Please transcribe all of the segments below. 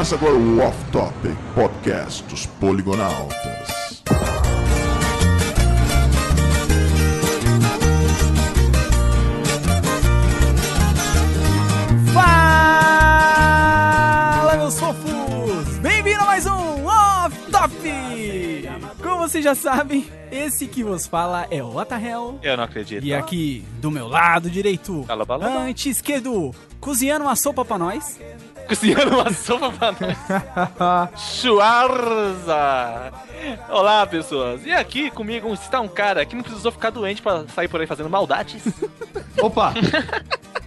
Começa agora o Off Topic Podcast dos Poligonautas. Fala, meus fofos! Bem-vindo a mais um Off Top! Como vocês já sabem, esse que vos fala é o Otahel. Eu não acredito. E aqui, do meu lado direito, alô. anti-esquerdo, cozinhando uma sopa pra nós. Cozinhando uma sopa pra nós. Schwarza! Olá, pessoas. E aqui comigo está um cara que não precisou ficar doente pra sair por aí fazendo maldades. Opa!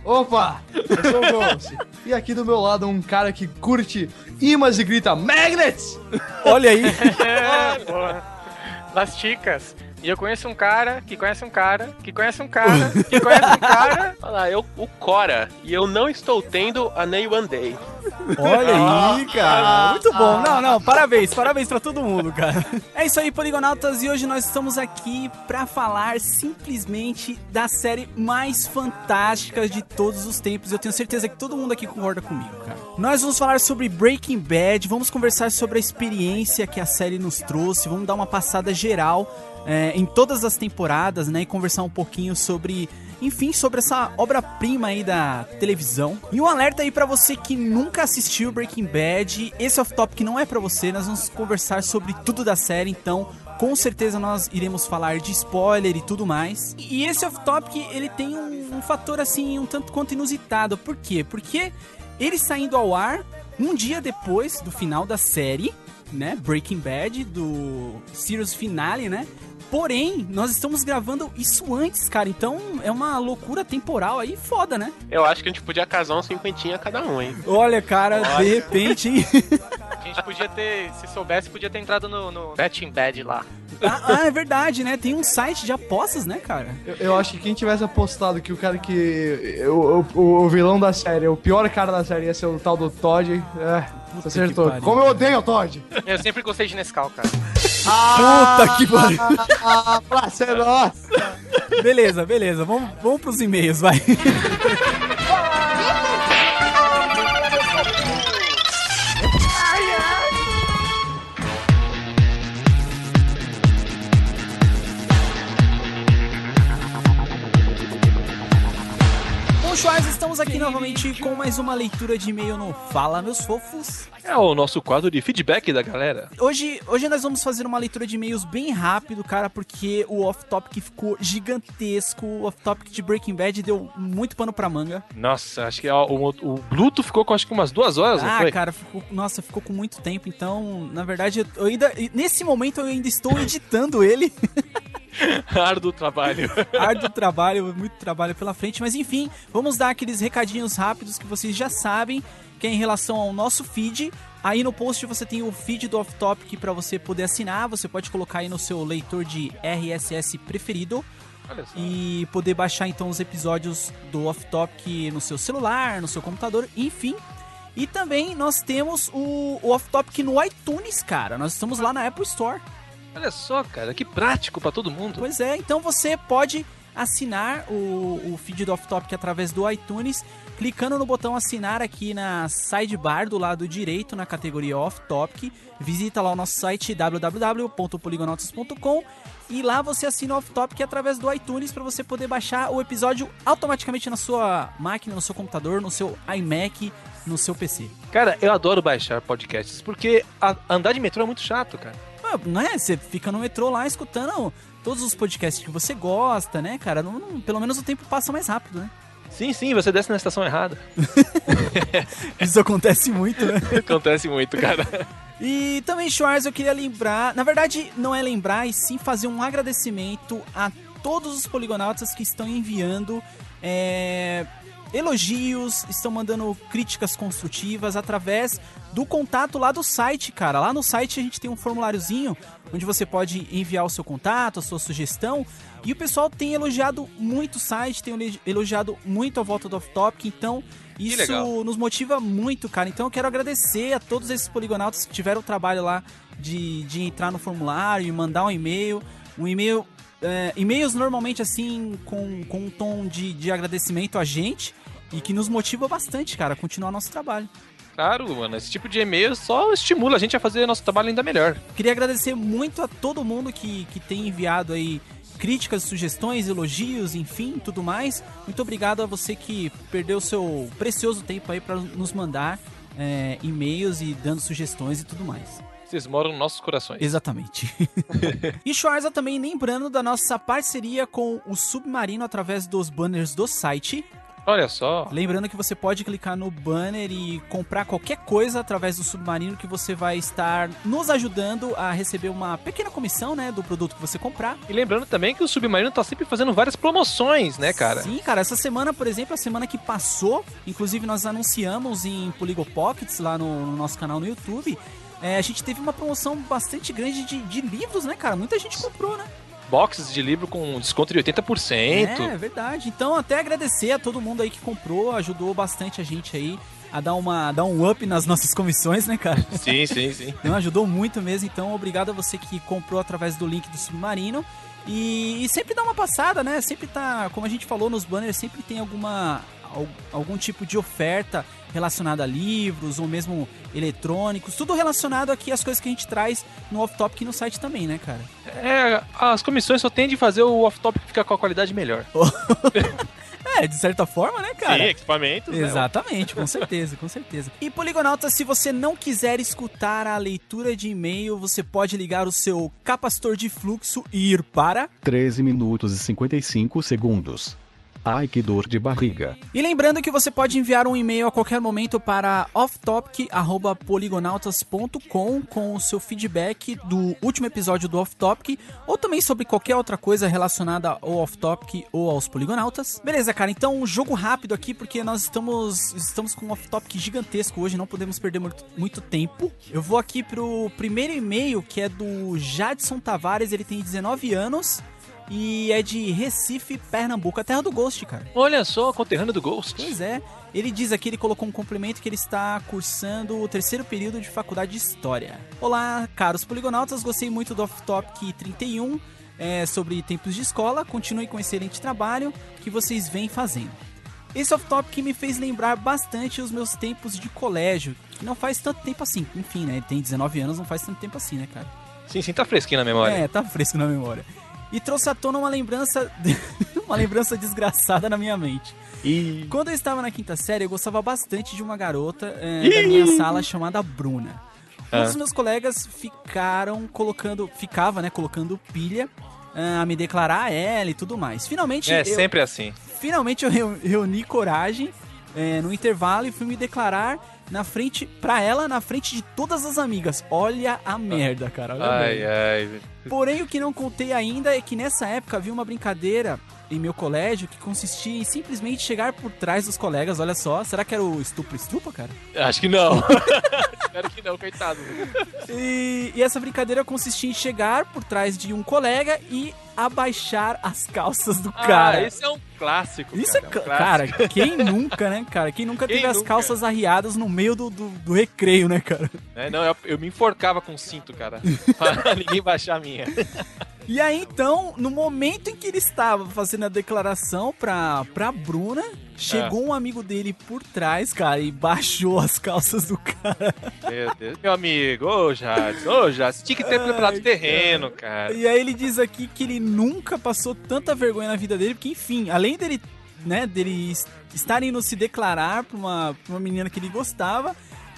Opa! Eu sou o. E aqui do meu lado um cara que curte imãs e grita Magnets! Olha aí, É, porra. Las Chicas. E eu conheço um cara que conhece um cara que conhece um cara que conhece um cara. Olha lá, eu, o Cora, e eu não estou tendo a Nay One Day. olha aí, cara. Muito bom. Não, não, parabéns, parabéns pra todo mundo, cara. É isso aí, Poligonautas, e hoje nós estamos aqui pra falar simplesmente da série mais fantástica de todos os tempos. Eu tenho certeza que todo mundo aqui concorda comigo, cara. Nós vamos falar sobre Breaking Bad, vamos conversar sobre a experiência que a série nos trouxe, vamos dar uma passada geral é, em todas as temporadas, né? E conversar um pouquinho sobre, enfim, sobre essa obra-prima aí da televisão. E um alerta aí pra você que nunca assistiu Breaking Bad, esse off-topic não é pra você, nós vamos conversar sobre tudo da série, então com certeza nós iremos falar de spoiler e tudo mais. E esse off-topic, ele tem um, um fator assim, um tanto quanto inusitado. Por quê? Porque ele saindo ao ar um dia depois do final da série, né? Breaking Bad, do Series Finale, né? Porém, nós estamos gravando isso antes, cara. Então é uma loucura temporal aí foda, né? Eu acho que a gente podia casar um cinquentinha cada um, hein? Olha, cara, de repente, hein? A gente podia ter, se soubesse, podia ter entrado no, no Betting Bad lá. ah, ah, é verdade, né? Tem um site de apostas, né, cara? Eu, eu acho que quem tivesse apostado que o cara que. O, o, o vilão da série, o pior cara da série ia ser o tal do Todd. É, você acertou. Como eu odeio o Todd! Eu sempre gostei de Nescau, cara. Puta que pariu. Ah, pra ser nossa! Beleza, beleza. Vamos, vamos pros e-mails, vai. estamos aqui novamente com mais uma leitura de e-mail no Fala, meus fofos. É o nosso quadro de feedback da galera. Hoje, hoje nós vamos fazer uma leitura de e-mails bem rápido, cara, porque o off-topic ficou gigantesco. O off-topic de Breaking Bad deu muito pano pra manga. Nossa, acho que ó, o, o Bluto ficou com acho que umas duas horas, Ah, cara, ficou, nossa, ficou com muito tempo. Então, na verdade, eu ainda. Nesse momento eu ainda estou editando ele. Árduo trabalho. Árduo trabalho, muito trabalho pela frente. Mas enfim, vamos dar aqueles recadinhos rápidos que vocês já sabem, que é em relação ao nosso feed. Aí no post você tem o feed do Off Topic para você poder assinar. Você pode colocar aí no seu leitor de RSS preferido. E poder baixar então os episódios do Off Topic no seu celular, no seu computador, enfim. E também nós temos o, o Off Topic no iTunes, cara. Nós estamos lá na Apple Store. Olha só, cara, que prático pra todo mundo. Pois é, então você pode assinar o, o feed do Off Topic através do iTunes, clicando no botão assinar aqui na sidebar do lado direito, na categoria Off Topic. Visita lá o nosso site www.poligonautas.com e lá você assina o Off Topic através do iTunes para você poder baixar o episódio automaticamente na sua máquina, no seu computador, no seu iMac, no seu PC. Cara, eu adoro baixar podcasts, porque andar de metrô é muito chato, cara. Ah, Não é? Você fica no metrô lá escutando todos os podcasts que você gosta, né, cara? Não- não- pelo menos o tempo passa mais rápido, né? Sim, sim, você desce na estação errada. Isso acontece muito, né? Acontece muito, cara. E também, Schwarz, eu queria lembrar, na verdade, não é lembrar, e sim fazer um agradecimento a todos os poligonautas que estão enviando é, elogios, estão mandando críticas construtivas através do contato lá do site, cara. Lá no site a gente tem um formuláriozinho onde você pode enviar o seu contato, a sua sugestão. E o pessoal tem elogiado muito o site, tem elogiado muito a volta do Off Topic, então isso nos motiva muito, cara. Então eu quero agradecer a todos esses poligonautas que tiveram o trabalho lá de, de entrar no formulário e mandar um e-mail. Um e-mail. é, e-mails normalmente assim, com, com um tom de, de agradecimento a gente e que nos motiva bastante, cara, a continuar nosso trabalho. Claro, mano. Esse tipo de e-mail só estimula a gente a fazer nosso trabalho ainda melhor. Queria agradecer muito a todo mundo que, que tem enviado aí críticas, sugestões, elogios, enfim, tudo mais. Muito obrigado a você que perdeu seu precioso tempo aí para nos mandar é, e-mails e dando sugestões e tudo mais. Vocês moram nos nossos corações. Exatamente. e Schwarza também lembrando da nossa parceria com o Submarino através dos banners do site. Olha só. Lembrando que você pode clicar no banner e comprar qualquer coisa através do Submarino que você vai estar nos ajudando a receber uma pequena comissão, né, do produto que você comprar. E lembrando também que o Submarino tá sempre fazendo várias promoções, né, cara? Sim, cara. Essa semana, por exemplo, a semana que passou, inclusive nós anunciamos em Polygo Pockets lá no, no nosso canal no YouTube. é, a gente teve uma promoção bastante grande de, de livros, né, cara? Muita gente comprou, né? Boxes de livro com desconto de 80%. É, verdade. Então, até agradecer a todo mundo aí que comprou, ajudou bastante a gente aí a dar, uma, dar um up nas nossas comissões, né, cara? Sim, sim, sim. Então, ajudou muito mesmo. Então, obrigado a você que comprou através do link do Submarino. E, e sempre dá uma passada, né? Sempre tá, como a gente falou nos banners, sempre tem alguma al- algum tipo de oferta relacionada a livros ou mesmo eletrônicos, tudo relacionado aqui às coisas que a gente traz no Off Topic e no site também, né, cara? É, as comissões só tendem a fazer o off-topic ficar com a qualidade melhor. É, de certa forma, né, cara? equipamentos. né? Exatamente, com certeza, com certeza. E Poligonauta, se você não quiser escutar a leitura de e-mail, você pode ligar o seu capacitor de fluxo e ir para. 13 minutos e 55 segundos. Ai que dor de barriga. E lembrando que você pode enviar um e-mail a qualquer momento para offtopic@poligonautas.com com o seu feedback do último episódio do Off Topic ou também sobre qualquer outra coisa relacionada ao Off Topic ou aos Poligonautas. Beleza, cara? Então, um jogo rápido aqui porque nós estamos estamos com um Off Topic gigantesco hoje, não podemos perder muito, tempo. Eu vou aqui pro primeiro e-mail que é do Jadson Tavares, ele tem 19 anos. E é de Recife, Pernambuco, a terra do Ghost, cara. Olha só, conterrâneo do Ghost. Pois é. Ele diz aqui, ele colocou um complemento que ele está cursando o terceiro período de faculdade de História. Olá, caros poligonautas, gostei muito do Off Topic 31 é, sobre tempos de escola. Continue com o excelente trabalho que vocês vêm fazendo. Esse Off Topic me fez lembrar bastante os meus tempos de colégio, que não faz tanto tempo assim. Enfim, né? Tem 19 anos, não faz tanto tempo assim, né, cara? Sim, sim, tá fresquinho na memória. É, tá fresco na memória. E trouxe à tona uma lembrança. uma lembrança desgraçada na minha mente. E... Quando eu estava na quinta série, eu gostava bastante de uma garota é, da minha sala chamada Bruna. Um Ah. dos meus colegas ficaram colocando. Ficava, né, colocando pilha ah, a me declarar a ela e tudo mais. Finalmente, É, eu, sempre assim. finalmente eu reu- reuni coragem é, no intervalo e fui me declarar na frente, pra ela, na frente de todas as amigas. Olha a merda, cara. Olha a merda. Ai, ai. Porém, o que não contei ainda é que nessa época havia uma brincadeira em meu colégio que consistia em simplesmente chegar por trás dos colegas, olha só. Será que era o estupro-estupa, cara? Acho que não. Espero que não, coitado. E, e essa brincadeira consistia em chegar por trás de um colega e abaixar as calças do cara. Ah, esse é um clássico. Isso é, cara, ca- um clássico. cara, quem nunca, né, cara? Quem nunca Quem teve as nunca? calças arriadas no meio do, do, do recreio, né, cara? É, não, eu, eu me enforcava com cinto, cara. Pra ninguém baixar a minha. E aí, então, no momento em que ele estava fazendo a declaração pra, pra Bruna, chegou um amigo dele por trás, cara, e baixou as calças do cara. Meu Deus. Meu amigo, ô Jadson, ô Jadson, tinha que ter preparado terreno, cara. E aí ele diz aqui que ele nunca passou tanta vergonha na vida dele, porque, enfim, além dele, né, dele es- estar indo se declarar pra uma, pra uma menina que ele gostava,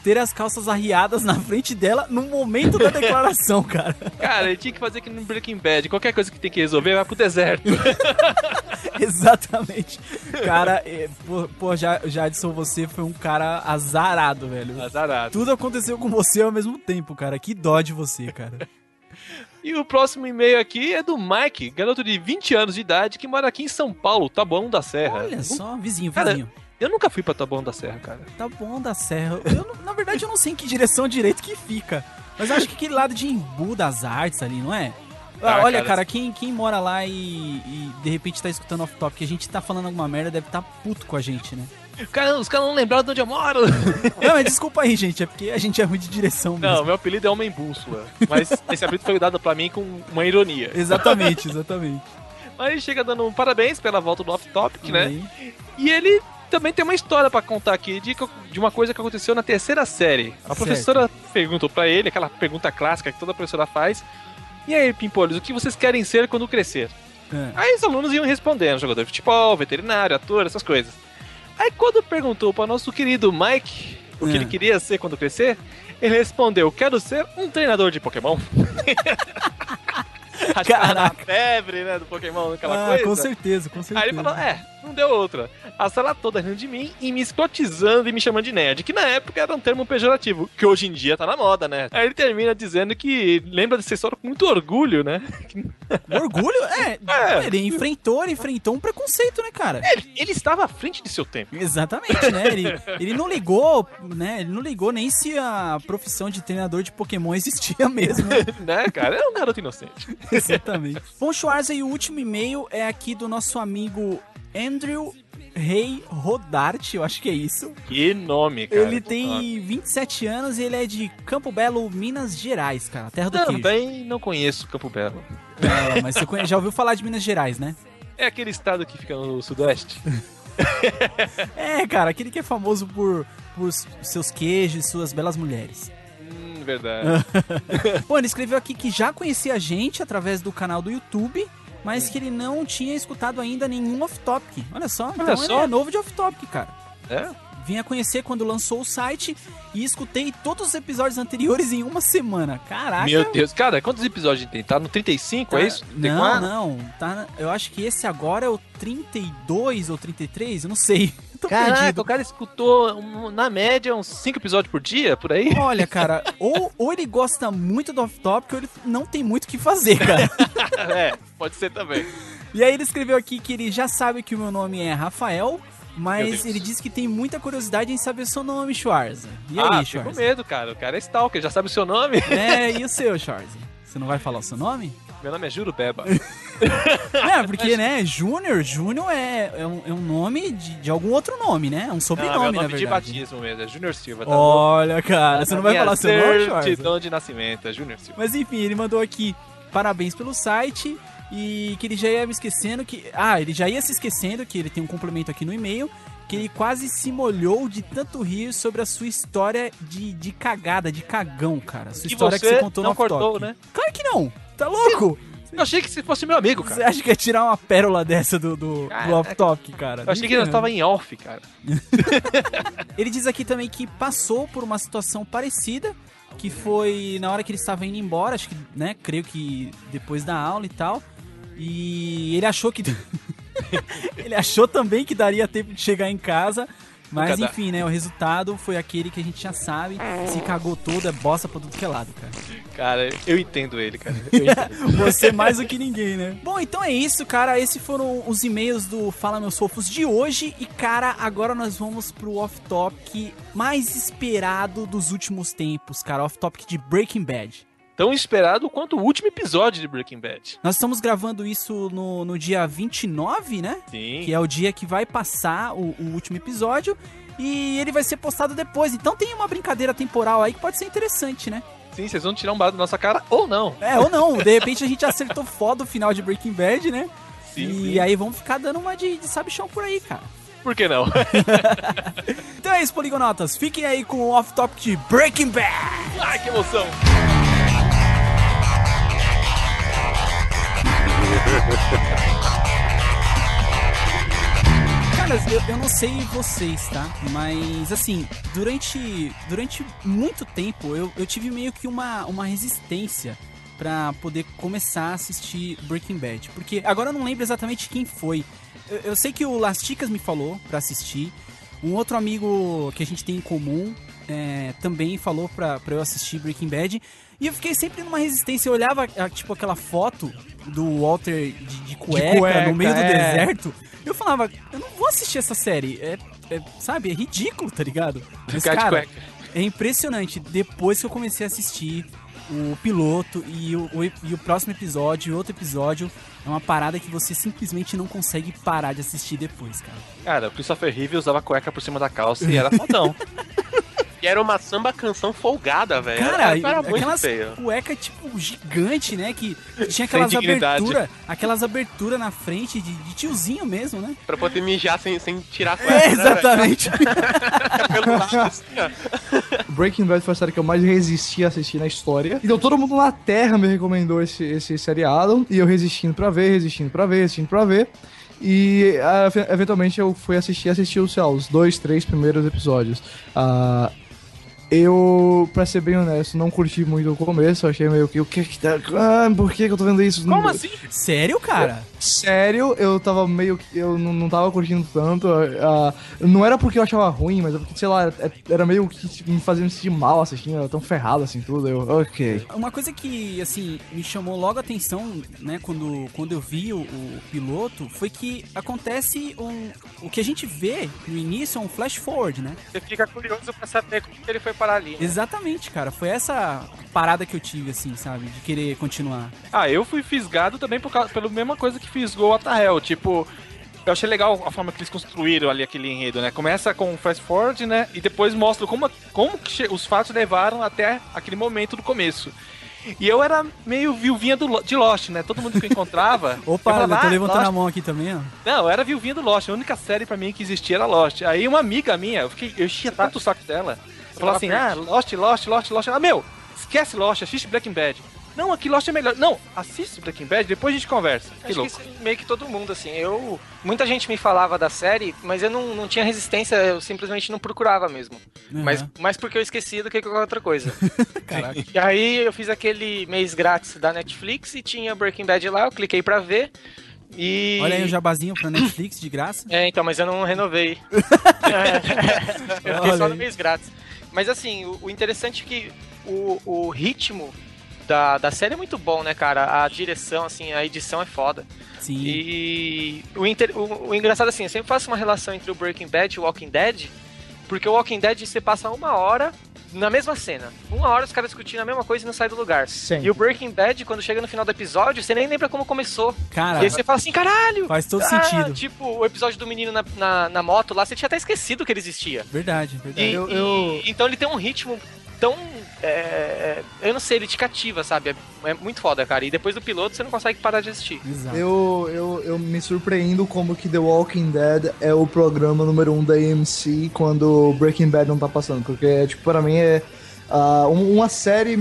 ter as calças arriadas na frente dela no momento da declaração, cara. Cara, ele tinha que fazer que no Breaking Bad. Qualquer coisa que tem que resolver, vai pro deserto. Exatamente. Cara, é, pô, Já- Jadson, você foi um cara azarado, velho. Azarado. Tudo aconteceu com você ao mesmo tempo, cara. Que dó de você, cara. E o próximo e-mail aqui é do Mike, garoto de 20 anos de idade que mora aqui em São Paulo, Taboão da Serra. Olha só, vizinho, Cara, vizinho. Eu nunca fui pra Taboão da Serra, cara. Bom da serra. Eu, na verdade, eu não sei em que direção direito que fica. Mas eu acho que aquele lado de Embu das Artes ali, não é? Ah, olha, cara, cara, quem, quem mora lá e, e de repente tá escutando off-top que a gente tá falando alguma merda deve tá puto com a gente, né? Cara, os caras não lembraram de onde eu moro. Não, mas desculpa aí, gente, é porque a gente é ruim de direção mesmo. Não, meu apelido é Homem Bússola. Mas esse apelido foi dado pra mim com uma ironia. Exatamente, exatamente. Mas ele chega dando um parabéns pela volta do Off Topic, né? E ele também tem uma história pra contar aqui de, de uma coisa que aconteceu na terceira série. A Certo. professora perguntou pra ele, aquela pergunta clássica que toda professora faz. E aí, Pimpolhos, o que vocês querem ser quando crescer? É. Aí os alunos iam respondendo, jogador de futebol, veterinário, ator, essas coisas. Aí quando perguntou para nosso querido Mike o que É. ele queria ser quando crescer, ele respondeu, quero ser um treinador de Pokémon. Na Caraca. febre, né, do Pokémon, aquela Ah, coisa. com certeza, com certeza. Aí ele falou, é, não deu outra. A sala toda rindo de mim e me escrotizando e me chamando de nerd, que na época era um termo pejorativo, que hoje em dia tá na moda, né? Aí ele termina dizendo que lembra dessa história com muito orgulho, né? Orgulho? É, É. ele enfrentou, ele enfrentou um preconceito, né, cara? Ele, ele estava à frente de seu tempo. Exatamente, né? Ele, ele não ligou, né? Ele não ligou nem se a profissão de treinador de Pokémon existia mesmo. né, cara? É um garoto inocente. Exatamente. Bom, Schwarza, e o último e-mail é aqui do nosso amigo Andrew Rei Rodarte, eu acho que é isso. Que nome, cara. Ele tem 27 anos e ele é de Campo Belo, Minas Gerais, cara. Terra do queijo. Também não conheço Campo Belo. É, mas você conhe- já ouviu falar de Minas Gerais, né? É aquele estado que fica no sudeste. É, cara, aquele que é famoso por, por seus queijos e suas belas mulheres. Hum, verdade. Bom, ele escreveu aqui que já conhecia a gente através do canal do YouTube, mas que ele não tinha escutado ainda nenhum off-topic. Olha só, então só. ele é novo de off-topic, cara. É? Vim a conhecer quando lançou o site e escutei todos os episódios anteriores em uma semana. Caraca. Meu Deus. Cara, quantos episódios tem? Tá no 35, Tá- é isso? Não, 34? não. Tá, eu acho que esse agora é o 32 ou 33, eu não sei. Tô Caraca, perdido. o cara escutou, na média, uns 5 episódios por dia, por aí? Olha, cara, ou, ou ele gosta muito do off-topic ou ele não tem muito o que fazer, cara. é, pode ser também. E aí ele escreveu aqui que ele já sabe que o meu nome é Rafael, mas ele disse que tem muita curiosidade em saber seu nome, Schwarza. E aí, ah, fico com Schwarza? medo, cara. O cara é stalker, já sabe o seu nome? É, e o seu, Schwarza? Você não vai falar o seu nome? Meu nome é Juro Beba. É, porque, né, Júnior, Júnior é, é, um, é um nome de, de algum outro nome, né? É um Não, sobrenome, meu na nome de verdade. batismo mesmo, é Júnior Silva. Tá Olha, cara, você não vai falar seu nome, certidão de nascimento, é Júnior Silva. Mas enfim, ele mandou aqui parabéns pelo site e que ele já ia me esquecendo que. Ah, ele já ia se esquecendo que ele tem um complemento aqui no e-mail. Que ele quase se molhou de tanto rir sobre a sua história de, de cagada, de cagão, cara. Sua E história que você contou não no cortou, né? Claro que não! Tá louco? Eu achei que você fosse meu amigo, Você cara. acha que ia tirar uma pérola dessa do, do, do Caraca. off-top, cara? Eu achei que nós tava em off, cara. Ele diz aqui também que passou por uma situação parecida, que foi na hora que ele estava indo embora, acho que, né, creio que depois da aula e tal. E ele achou que ele achou também que daria tempo de chegar em casa, mas enfim, né, o resultado foi aquele que a gente já sabe, se cagou todo, é bosta pra tudo que é lado, cara. Cara, eu entendo ele, cara. Entendo. Você mais do que ninguém, né? Bom, então é isso, cara. Esses foram os e-mails do Fala Meus Fofos de hoje. E, cara, agora nós vamos pro off-topic mais esperado dos últimos tempos, cara. Off-topic de Breaking Bad. Tão esperado quanto o último episódio de Breaking Bad. Nós estamos gravando isso no, no dia 29, né? Sim. Que é o dia que vai passar o, o último episódio. E ele vai ser postado depois. Então tem uma brincadeira temporal aí que pode ser interessante, né? Sim, vocês vão tirar um barato da nossa cara ou não. É, ou não. De repente a gente acertou foda o final de Breaking Bad, né? Sim, e sim. aí vamos ficar dando uma de, de sabichão por aí, cara. Por que não? Então é isso, Poligonautas. Fiquem aí com o off-topic de Breaking Bad. Ai, que emoção. Cara, eu, eu não sei vocês, tá? Mas, assim, durante, durante muito tempo eu, eu tive meio que uma, uma resistência pra poder começar a assistir Breaking Bad. Porque agora eu não lembro exatamente quem foi. Eu, eu sei que o Lasticas me falou pra assistir. Um outro amigo que a gente tem em comum é, também falou pra, pra eu assistir Breaking Bad. E eu fiquei sempre numa resistência. Eu olhava, a- tipo, aquela foto do Walter de, de cueca, cueca, no meio do é. deserto. Eu falava, eu não vou assistir essa série. É, é, sabe, é ridículo, tá ligado? Mas, de cara, é impressionante. Depois que eu comecei a assistir o piloto e o, o- e o próximo episódio e outro episódio, é uma parada que você simplesmente não consegue parar de assistir depois, cara. Cara, o Christopher Reeve usava cueca por cima da calça e era fodão. que era uma samba canção folgada, velho. Cara, era, era muito aquelas feio. cueca, tipo, gigante, né? Que tinha aquelas aberturas, aquelas aberturas na frente de, de tiozinho mesmo, né? Pra poder mijar sem, sem tirar a cueca. É, né, velho? exatamente. Pelo lado, assim, ó. Breaking Bad foi a série que eu mais resisti a assistir na história. Então todo mundo na Terra me recomendou esse, esse seriado. E eu resistindo pra ver, resistindo pra ver, resistindo pra ver. E efe- eventualmente eu fui assistir, assistir sei lá, os dois, três primeiros episódios. Ah, eu, pra ser bem honesto, não curti muito o começo. Achei meio que, o que que tá. Ah, por que que eu tô vendo isso? Como assim? Sério, cara? Sério, eu tava meio que. Eu não, não tava curtindo tanto. ah, não era porque eu achava ruim, mas é porque, sei lá, é- era meio que me fazia me sentir mal assistindo. Era tão ferrado assim tudo. Eu, ok. Uma coisa que, assim, me chamou logo a atenção, né, quando, quando eu vi o, o piloto, foi que acontece um... O que a gente vê no início é um flash forward, né? Você fica curioso pra saber como que ele foi parar ali. né? Exatamente, cara. Foi essa parada que eu tive, assim, sabe? De querer continuar. Ah, eu fui fisgado também por causa, pela mesma coisa que fisgou a Tahel. Tipo, eu achei legal a forma que eles construíram ali aquele enredo, né? Começa com o fast forward, né? E depois mostra como, como os fatos levaram até aquele momento do começo. E eu era meio viuvinha do, de Lost, né? Todo mundo que eu encontrava. Opa, eu eu falava, tô "Ah, levantando Lost." a mão aqui também, ó. Não, eu era viuvinha do Lost. A única série pra mim que existia era Lost. Aí uma amiga minha, eu, fiquei, eu enchia tanto o saco dela. Eu falava assim, ah, Lost, Lost, Lost, Lost. Ah, meu, esquece Lost, assiste Breaking Bad. Não, aqui Lost é melhor. Não, assiste Breaking Bad, depois a gente conversa. Que Acho louco. que é meio que todo mundo, assim. Eu. Muita gente me falava da série, mas eu não, não tinha resistência, eu simplesmente não procurava mesmo. Uhum. Mas mais porque eu esqueci do que qualquer outra coisa. Caraca. e aí eu fiz aquele mês grátis da Netflix e tinha Breaking Bad lá, eu cliquei pra ver. E. Olha aí o jabazinho pra Netflix de graça. É, então, mas eu não renovei. eu fiquei Olha só no mês grátis. Mas assim, o, o interessante é que o, o ritmo da, da série é muito bom, né, cara? A direção, assim, a edição é foda. Sim. E o, inter- o, o engraçado, assim, eu sempre faço uma relação entre o Breaking Bad e o Walking Dead, porque o Walking Dead você passa uma hora na mesma cena. Uma hora os caras discutindo a mesma coisa e não sai do lugar. Sempre. E o Breaking Bad, quando chega no final do episódio, você nem lembra como começou. Cara, E aí você fala assim, caralho! faz todo Ah, sentido. Tipo, o episódio do menino na, na, na moto lá, você tinha até esquecido que ele existia. Verdade, verdade. E- Eu- e- eu- então ele tem um ritmo tão. é, eu não sei, ele te cativa, sabe? É, é muito foda, cara. E depois do piloto você não consegue parar de assistir. Exato. Eu, eu, eu me surpreendo como que The Walking Dead é o programa número um da AMC quando Breaking Bad não tá passando. Porque, tipo, pra mim é um- uma série.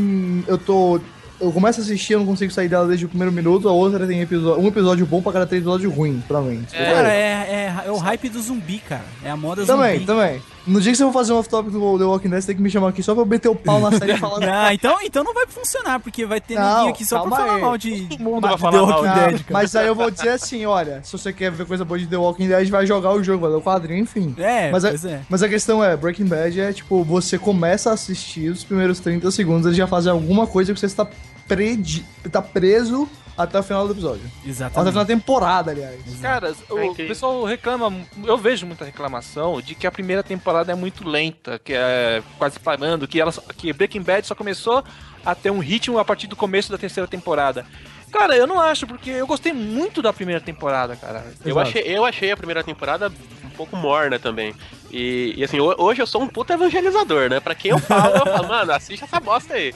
Eu tô. Eu começo a assistir, eu não consigo sair dela desde o primeiro minuto, a outra tem episódio, um episódio bom pra cada três episódios ruins, pra mim. Tipo, Cara, é, é, é, é o hype do zumbi, cara. É a moda Também, zumbi. também. No dia que você for fazer um off-topic do The Walking Dead, você tem que me chamar aqui só pra eu meter o pau na série e falar. Não, então, então não vai funcionar, porque vai ter Não, ninguém aqui só pra falar aí. mal de, Todo mundo vai The falar mal. Walking Ah, Dead, cara. mas aí eu vou dizer assim, olha, se você quer ver coisa boa de The Walking Dead, vai jogar o jogo, vai ler o quadrinho, enfim. É, Mas, a, pois é. mas a questão é, Breaking Bad é tipo, você começa a assistir os primeiros 30 segundos, eles já fazem alguma coisa que você está predi tá preso até o final do episódio. Até o final Exatamente. da temporada, aliás. Cara, o incrível. pessoal reclama, eu vejo muita reclamação de que a primeira temporada é muito lenta, que é quase parando, que, ela, que Breaking Bad só começou a ter um ritmo a partir do começo da terceira temporada. Cara, eu não acho, porque eu gostei muito da primeira temporada, cara. Eu achei, eu achei a primeira temporada um pouco morna também. E, e, assim, ho- hoje eu sou um puta evangelizador, né? Pra quem eu falo, eu falo, mano, assiste essa bosta aí.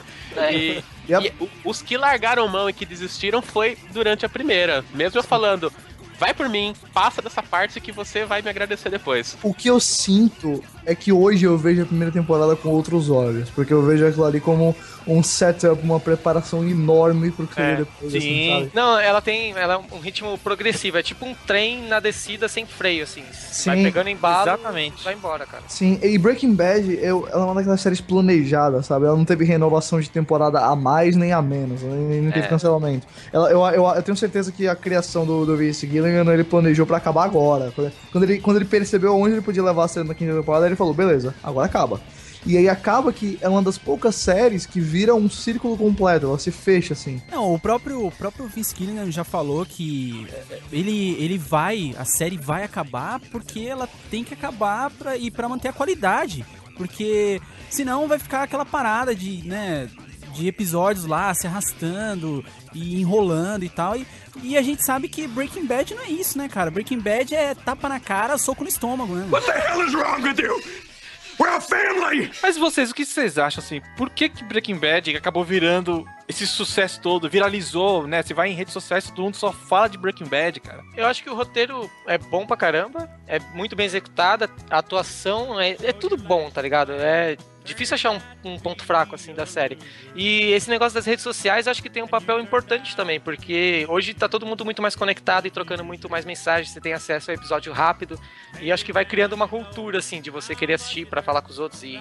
E, Yep. e o- os que largaram mão e que desistiram foi durante a primeira. Mesmo eu falando, vai por mim, passa dessa parte que você vai me agradecer depois. O que eu sinto é que hoje eu vejo a primeira temporada com outros olhos, porque eu vejo aquilo ali como um setup, uma preparação enorme pro que É, depois, sim. assim, sabe? Não, ela tem ela é um ritmo progressivo, é tipo um trem na descida sem freio, assim. Vai Sim, pegando embalo, exatamente. vai embora, cara. Sim, e Breaking Bad, eu, ela é uma daquelas séries planejadas, sabe? Ela não teve renovação de temporada a mais nem a menos, nem- não teve É. cancelamento. Ela, eu, eu, eu tenho certeza que a criação do, do Vince Gilligan, ele planejou pra acabar agora. Quando ele, quando ele percebeu onde ele podia levar a série na quinta temporada, ele falou, beleza, agora acaba. E aí acaba que é uma das poucas séries que vira um círculo completo, ela se fecha assim. Não, o próprio, o próprio Vince Gilligan já falou que eh, ele, ele vai, a série vai acabar porque ela tem que acabar pra, e para manter a qualidade. Porque senão vai ficar aquela parada de, né, de episódios lá se arrastando e enrolando e tal. E, e a gente sabe que Breaking Bad não é isso, né, cara? Breaking Bad é tapa na cara, soco no estômago, né? Mas vocês, o que vocês acham assim? Por que que Breaking Bad acabou virando esse sucesso todo, viralizou, né? Você vai em redes sociais, todo mundo só fala de Breaking Bad, cara. Eu acho que o roteiro é bom pra caramba, é muito bem executada, a atuação é, é tudo bom, tá ligado? É difícil achar um, um ponto fraco assim da série. E esse negócio das redes sociais acho que tem um papel importante também, porque hoje tá todo mundo muito mais conectado e trocando muito mais mensagens, você tem acesso ao episódio rápido e acho que vai criando uma cultura assim de você querer assistir pra falar com os outros e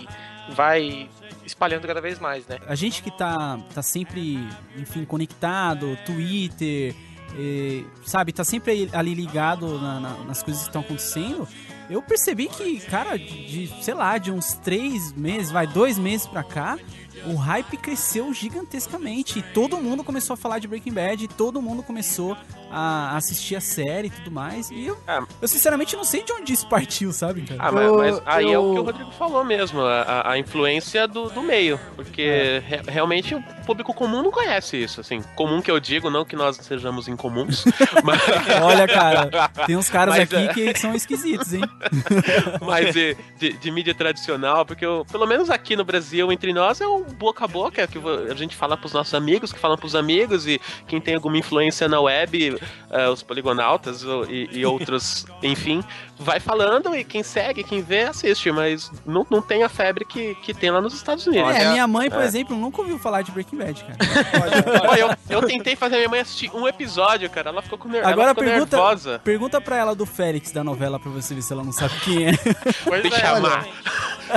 vai espalhando cada vez mais, né? A gente que tá, tá sempre, enfim, conectado, Twitter, eh, sabe, tá sempre ali ligado na- na- nas coisas que estão acontecendo. Eu percebi que, cara, de, sei lá, de uns três meses, vai, dois meses pra cá, o hype cresceu gigantescamente. E todo mundo começou a falar de Breaking Bad, e todo mundo começou a assistir a série e tudo mais. E eu, Ah. eu sinceramente não sei de onde isso partiu, sabe, cara? Ah, mas, Eu- mas aí é o eu- que o Rodrigo falou mesmo, a, a- influência do, do meio. Porque re- realmente o público comum não conhece isso, assim. Comum que eu digo, não que nós sejamos incomuns, mas, Olha, cara, tem uns caras Mas, aqui é. que são esquisitos, hein? mas de, de- de mídia tradicional, porque eu- pelo menos aqui no Brasil, entre nós, é o boca a boca, que a gente fala pros nossos amigos, que falam pros amigos, e quem tem alguma influência na web, eh, os poligonautas e, e outros, enfim, vai falando e quem segue, quem vê, assiste, mas não, não tem a febre que, que tem lá nos Estados Unidos. É, minha mãe, por É. exemplo, nunca ouviu falar de Breaking Bad, cara. Ó, eu, eu tentei fazer minha mãe assistir um episódio, cara. Ela ficou, com ner- Agora ficou pergunta, nervosa. pergunta pra ela do Félix da novela pra você ver se ela não sabe quem é. Pois Me chamar.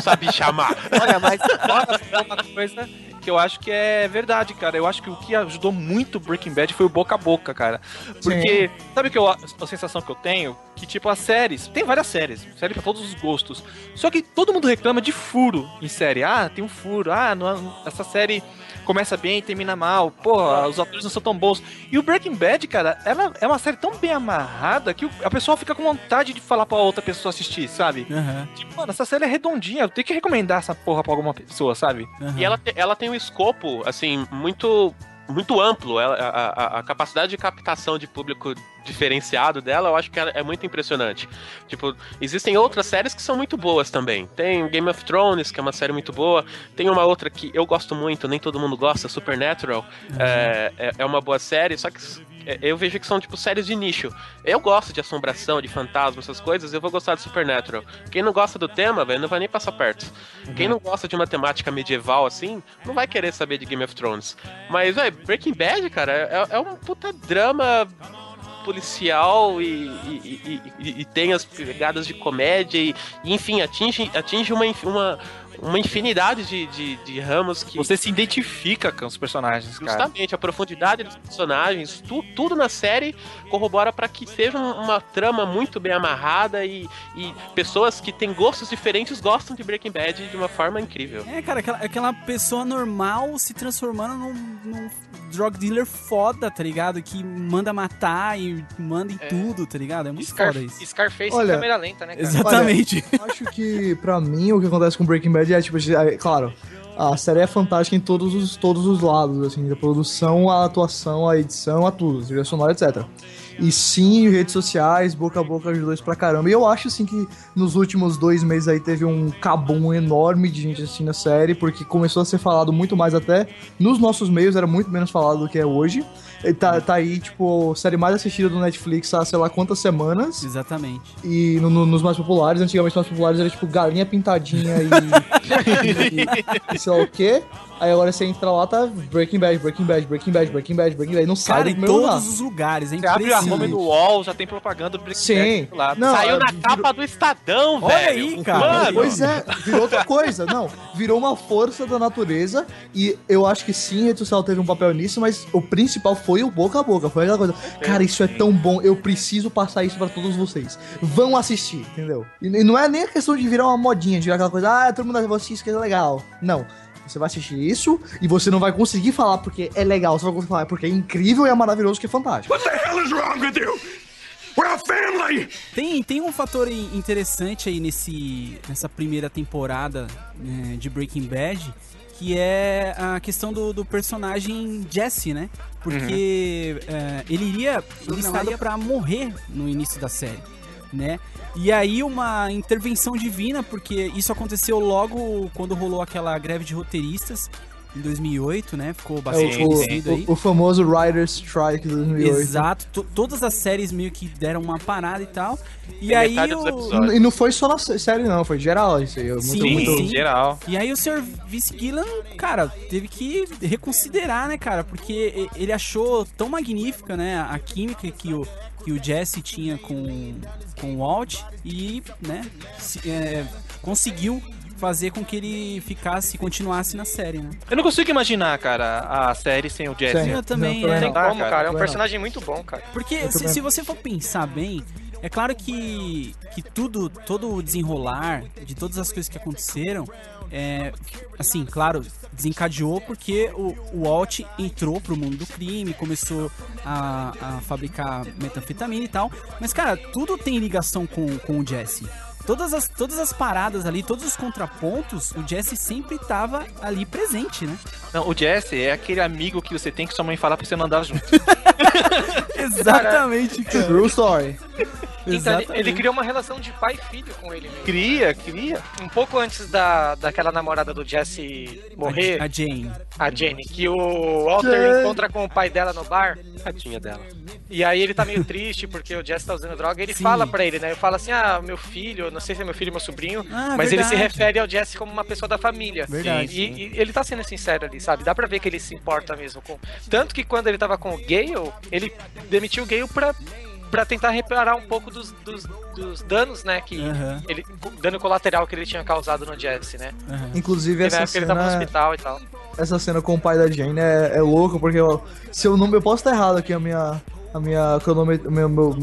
Sabe chamar. Olha, mas falar uma coisa que eu acho que é verdade, cara. Eu acho que o que ajudou muito Breaking Bad foi o boca a boca, cara. Porque, sabe o que eu, a sensação que eu tenho? Que, tipo, as séries, tem várias séries, série pra todos os gostos. Só que todo mundo reclama de furo em série. Ah, tem um furo. Ah, não- essa série começa bem e termina mal. Porra, os atores não são tão bons. E o Breaking Bad, cara, ela é uma série tão bem amarrada que o- a pessoa fica com vontade de falar pra outra pessoa assistir, sabe? Aham, Tipo, mano, essa série é redondinha, eu tenho que recomendar essa porra pra alguma pessoa, sabe? aham. E ela, ela tem um escopo, assim, muito muito amplo. Ela- a, a- a capacidade de captação de público diferenciado dela, eu acho que é muito impressionante. Tipo, existem outras séries que são muito boas também. Tem Game of Thrones, que é uma série muito boa. Tem uma outra que eu gosto muito, nem todo mundo gosta, Supernatural. É, é, é uma boa série, só que eu vejo que são, tipo, séries de nicho. Eu gosto de assombração, de fantasma, essas coisas, eu vou gostar de Supernatural. Quem não gosta do tema, velho, não vai nem passar perto. Quem não gosta de uma temática medieval assim, não vai querer saber de Game of Thrones. Mas, velho, Breaking Bad, cara, é, é um puta drama policial e, e, e- e- tem as pegadas de comédia e, enfim, atinge, atinge uma, uma, uma infinidade de, de, de ramos que... Você se identifica com os personagens, cara. Justamente, a profundidade dos personagens, tu- tudo na série corrobora para que seja um- uma trama muito bem amarrada e, e pessoas que têm gostos diferentes gostam de Breaking Bad de uma forma incrível. É, cara, aquela, aquela pessoa normal se transformando num, num drug dealer foda, tá ligado? Que manda matar e manda em É. tudo, tá ligado? É muito Scar- foda isso. Scarface Olha, em câmera lenta, né, cara? Exatamente. Acho que, pra mim, o que acontece com Breaking Bad é, tipo, é, claro, a série é fantástica em todos os, todos os lados, assim, da produção, a atuação, a edição, a tudo, trilha sonora, etc. E sim, redes sociais, boca a boca ajudou isso pra caramba. E eu acho, assim, que nos últimos dois meses aí teve um cabum enorme de gente assistindo a série, porque começou a ser falado muito mais até nos nossos meios, era muito menos falado do que é hoje. E tá, tá aí, tipo, série mais assistida do Netflix há sei lá quantas semanas. Exatamente. E no- no- nos mais populares, antigamente os mais populares era tipo galinha pintadinha e, e, e sei lá o quê. Aí agora você entra lá, tá Breaking Bad, Breaking Bad, Breaking Bad, Breaking Bad, Breaking Bad. Não sai Cara, do em primeiro lugar. todos os lugares, é Você abre a home no wall, já tem propaganda do Breaking Sim. Bad lado. Não, Saiu é, na virou- capa do Estadão, Olha velho. aí, cara. Mano, Pois é, virou outra coisa. Não, virou uma força da natureza e eu acho que sim, a rede social teve um papel nisso, mas o principal foi o boca a boca. Foi aquela coisa, cara, isso é tão bom, eu preciso passar isso pra todos vocês. Vão assistir, entendeu? E, e não é nem a questão de virar uma modinha, de virar aquela coisa, ah, todo mundo vai assistir isso que é legal. Não. Você vai assistir isso e você não vai conseguir falar porque é legal, você vai conseguir falar porque é incrível e é maravilhoso, que é fantástico. Tem, tem um fator in- interessante aí nesse, nessa primeira temporada né, de Breaking Bad, que é a questão do, do personagem Jesse, né? Porque é, ele iria listado pra morrer no início da série. Né? E aí uma intervenção divina, porque isso aconteceu logo quando rolou aquela greve de roteiristas em 2008, né? Ficou É bastante o, conhecido aí. o, o famoso Writer's Strike de 2008. Exato, to- todas as séries meio que deram uma parada e tal. E Tem aí o... E não foi só na sé- série, não, foi geral isso aí. Muito, Sim, muito... sim. geral. E aí o Sr. Vince Gillan, cara, teve que reconsiderar, né, cara? Porque ele achou tão magnífica, né, a química que o, que o Jesse tinha com, com o Walt e, né, se- é, conseguiu fazer com que ele ficasse, continuasse na série, né? Eu não consigo imaginar, cara, a série sem o Jesse. Sim. Eu também, Não, é. Tem como, cara. É um personagem muito bom, cara. Porque se, se você for pensar bem, é claro que, que tudo, todo o desenrolar de todas as coisas que aconteceram, é, assim, claro, desencadeou porque o, o Walt entrou pro mundo do crime, começou a, a fabricar metanfetamina e tal. Mas, cara, tudo tem ligação com, com o Jesse. Todas as, todas as paradas ali, todos os contrapontos, o Jesse sempre tava ali presente, né? Não, o Jesse é aquele amigo que você tem que sua mãe falar pra você mandar junto. Exatamente, cara. True story. Então, ele, Exatamente. ele criou uma relação de pai e filho com ele mesmo. Cria, cria. Um pouco antes da, daquela namorada do Jesse morrer, A Jane. a Jenny, que o Walter encontra com o pai dela no bar. Tadinha dela. E aí ele tá meio triste porque o Jesse tá usando droga. E ele Sim. fala pra ele, né? Ele fala assim: Ah, meu filho, não sei se é meu filho ou meu sobrinho. Ah, mas ele se verdade. refere ao Jesse como uma pessoa da família. Verdade. E, e ele tá sendo sincero ali, sabe? Dá pra ver que ele se importa mesmo com. Tanto que quando ele tava com o Gale, ele demitiu o Gale pra, pra tentar reparar um pouco dos, dos, dos danos, né? Que Aham, ele, dano colateral que ele tinha causado no Jesse, né? aham. Inclusive, essa época ele tava no cena, hospital e tal. essa cena com o pai da Jane é, é louco, porque eu, se eu não. Eu posso estar errado aqui a minha. A minha cronômetro, meu, meu,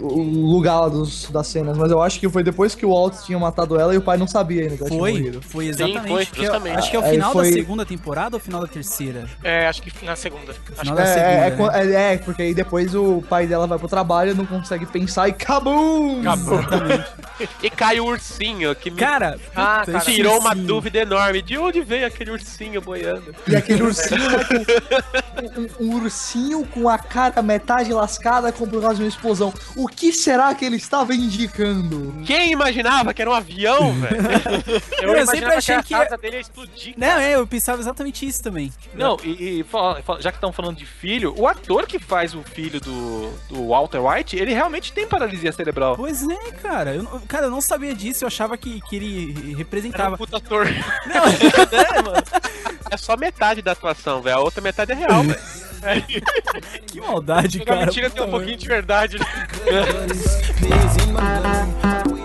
o lugar lá dos, das cenas, mas eu acho que foi depois que o Walt tinha matado ela e o pai não sabia ainda que ela tinha Foi, morrido. foi Sim, exatamente. foi, eu- justamente. acho que é o Aí final foi- da segunda temporada ou final da terceira? É, acho que na segunda. Acho Final que da É, segunda. é, é, né? é, é, porque aí depois o pai dela vai pro trabalho, não consegue pensar e cabum! E cai o ursinho, que me Cara, Ah, puta, cara, tirou uma ursinho. dúvida enorme. De onde veio aquele ursinho boiando? E aquele ursinho, né, com, um, um ursinho com a cara metade lascada com por causa de uma explosão. O que será que ele estava indicando? Quem imaginava que era um avião, velho? Eu, Eu sempre que achei a que- casa dele ia explodir. Não, é, eu pensava exatamente isso também. Não, e, e já que estão falando de filho, o ator que faz o filho do, do Walter White, ele realmente tem paralisia cerebral. Pois é, cara. Eu, não- cara, eu não sabia disso. Eu achava que, que ele Era um representava. puta ator. é, mano. É só metade da atuação, velho. A outra metade é real, velho. Que maldade, cara. mentira tem um pouquinho de verdade. né?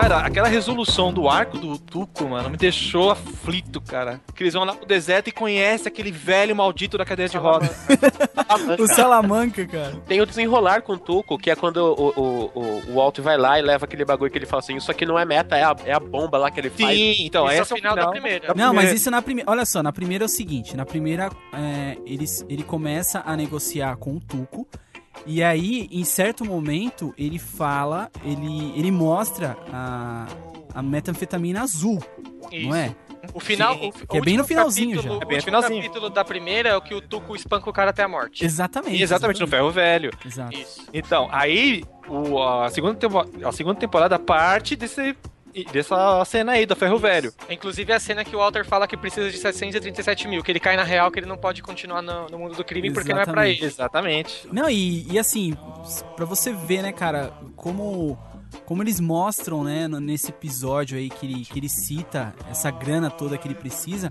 Cara, aquela resolução do arco do Tuco, mano, me deixou aflito, cara. Que eles vão lá pro deserto e conhecem aquele velho maldito da cadeia de rodas. O Salamanca, cara. Tem o desenrolar com o Tuco, que é quando o, o, o, o Walt vai lá e leva aquele bagulho que ele fala assim: Isso aqui não é meta, é a, é a bomba lá que ele faz. Sim, então, Esse é o esse é o final final. da primeira. da Não, mas primeira. isso na primeira. Olha só, na primeira é o seguinte: na primeira, é, ele, ele começa a negociar com o Tuco. E aí, em certo momento, ele fala, ele, ele mostra a, a metanfetamina azul, não é? O final. Sim, o, que é bem no finalzinho capítulo- já. É bem no o finalzinho. capítulo da primeira é o que o Tuco espanca o cara até a morte. Exatamente. Exatamente, no ferro velho. Exato. Isso. Então, aí o, a, segunda a segunda temporada parte desse, dessa cena aí do ferro velho. Inclusive é a cena que o Walter fala que precisa de 737 mil, que ele cai na real, que ele não pode continuar no, no mundo do crime porque não é pra Exatamente. ele. Exatamente. Não, e, e assim, pra você ver, né, cara, como, como eles mostram, né, nesse episódio aí que ele, que ele cita essa grana toda que ele precisa,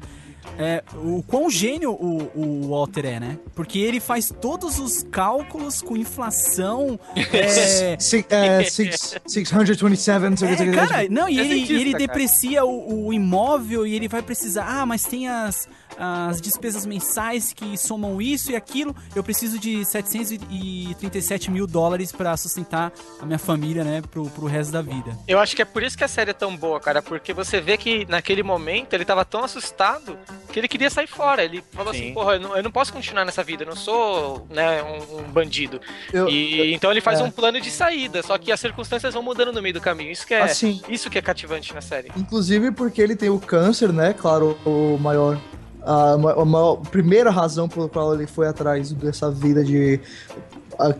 é, o quão gênio o, o Walter é, né? Porque ele faz todos os cálculos com inflação. é, Si- é, six- 627, não sei o que, é, cara, não, e É ele, cientista, ele deprecia o, o imóvel e ele vai precisar, ah, mas tem as, as despesas mensais que somam isso e aquilo, eu preciso de 737 mil dólares pra sustentar a minha família, né, pro, pro resto da vida. Eu acho que é por isso que a série é tão boa, cara, porque você vê que naquele momento ele tava tão assustado que ele queria sair fora. Ele falou Sim. assim, porra, eu não, eu não posso continuar nessa vida, eu não sou, né, um, um bandido. Eu- e então ele faz é. um plano de saída, só que as circunstâncias vão mudando no meio do caminho. Isso que é, Assim, isso que é cativante na série. inclusive porque ele tem o câncer, né? Claro, o maior a, a maior- primeira razão pela qual ele foi atrás dessa vida de ah,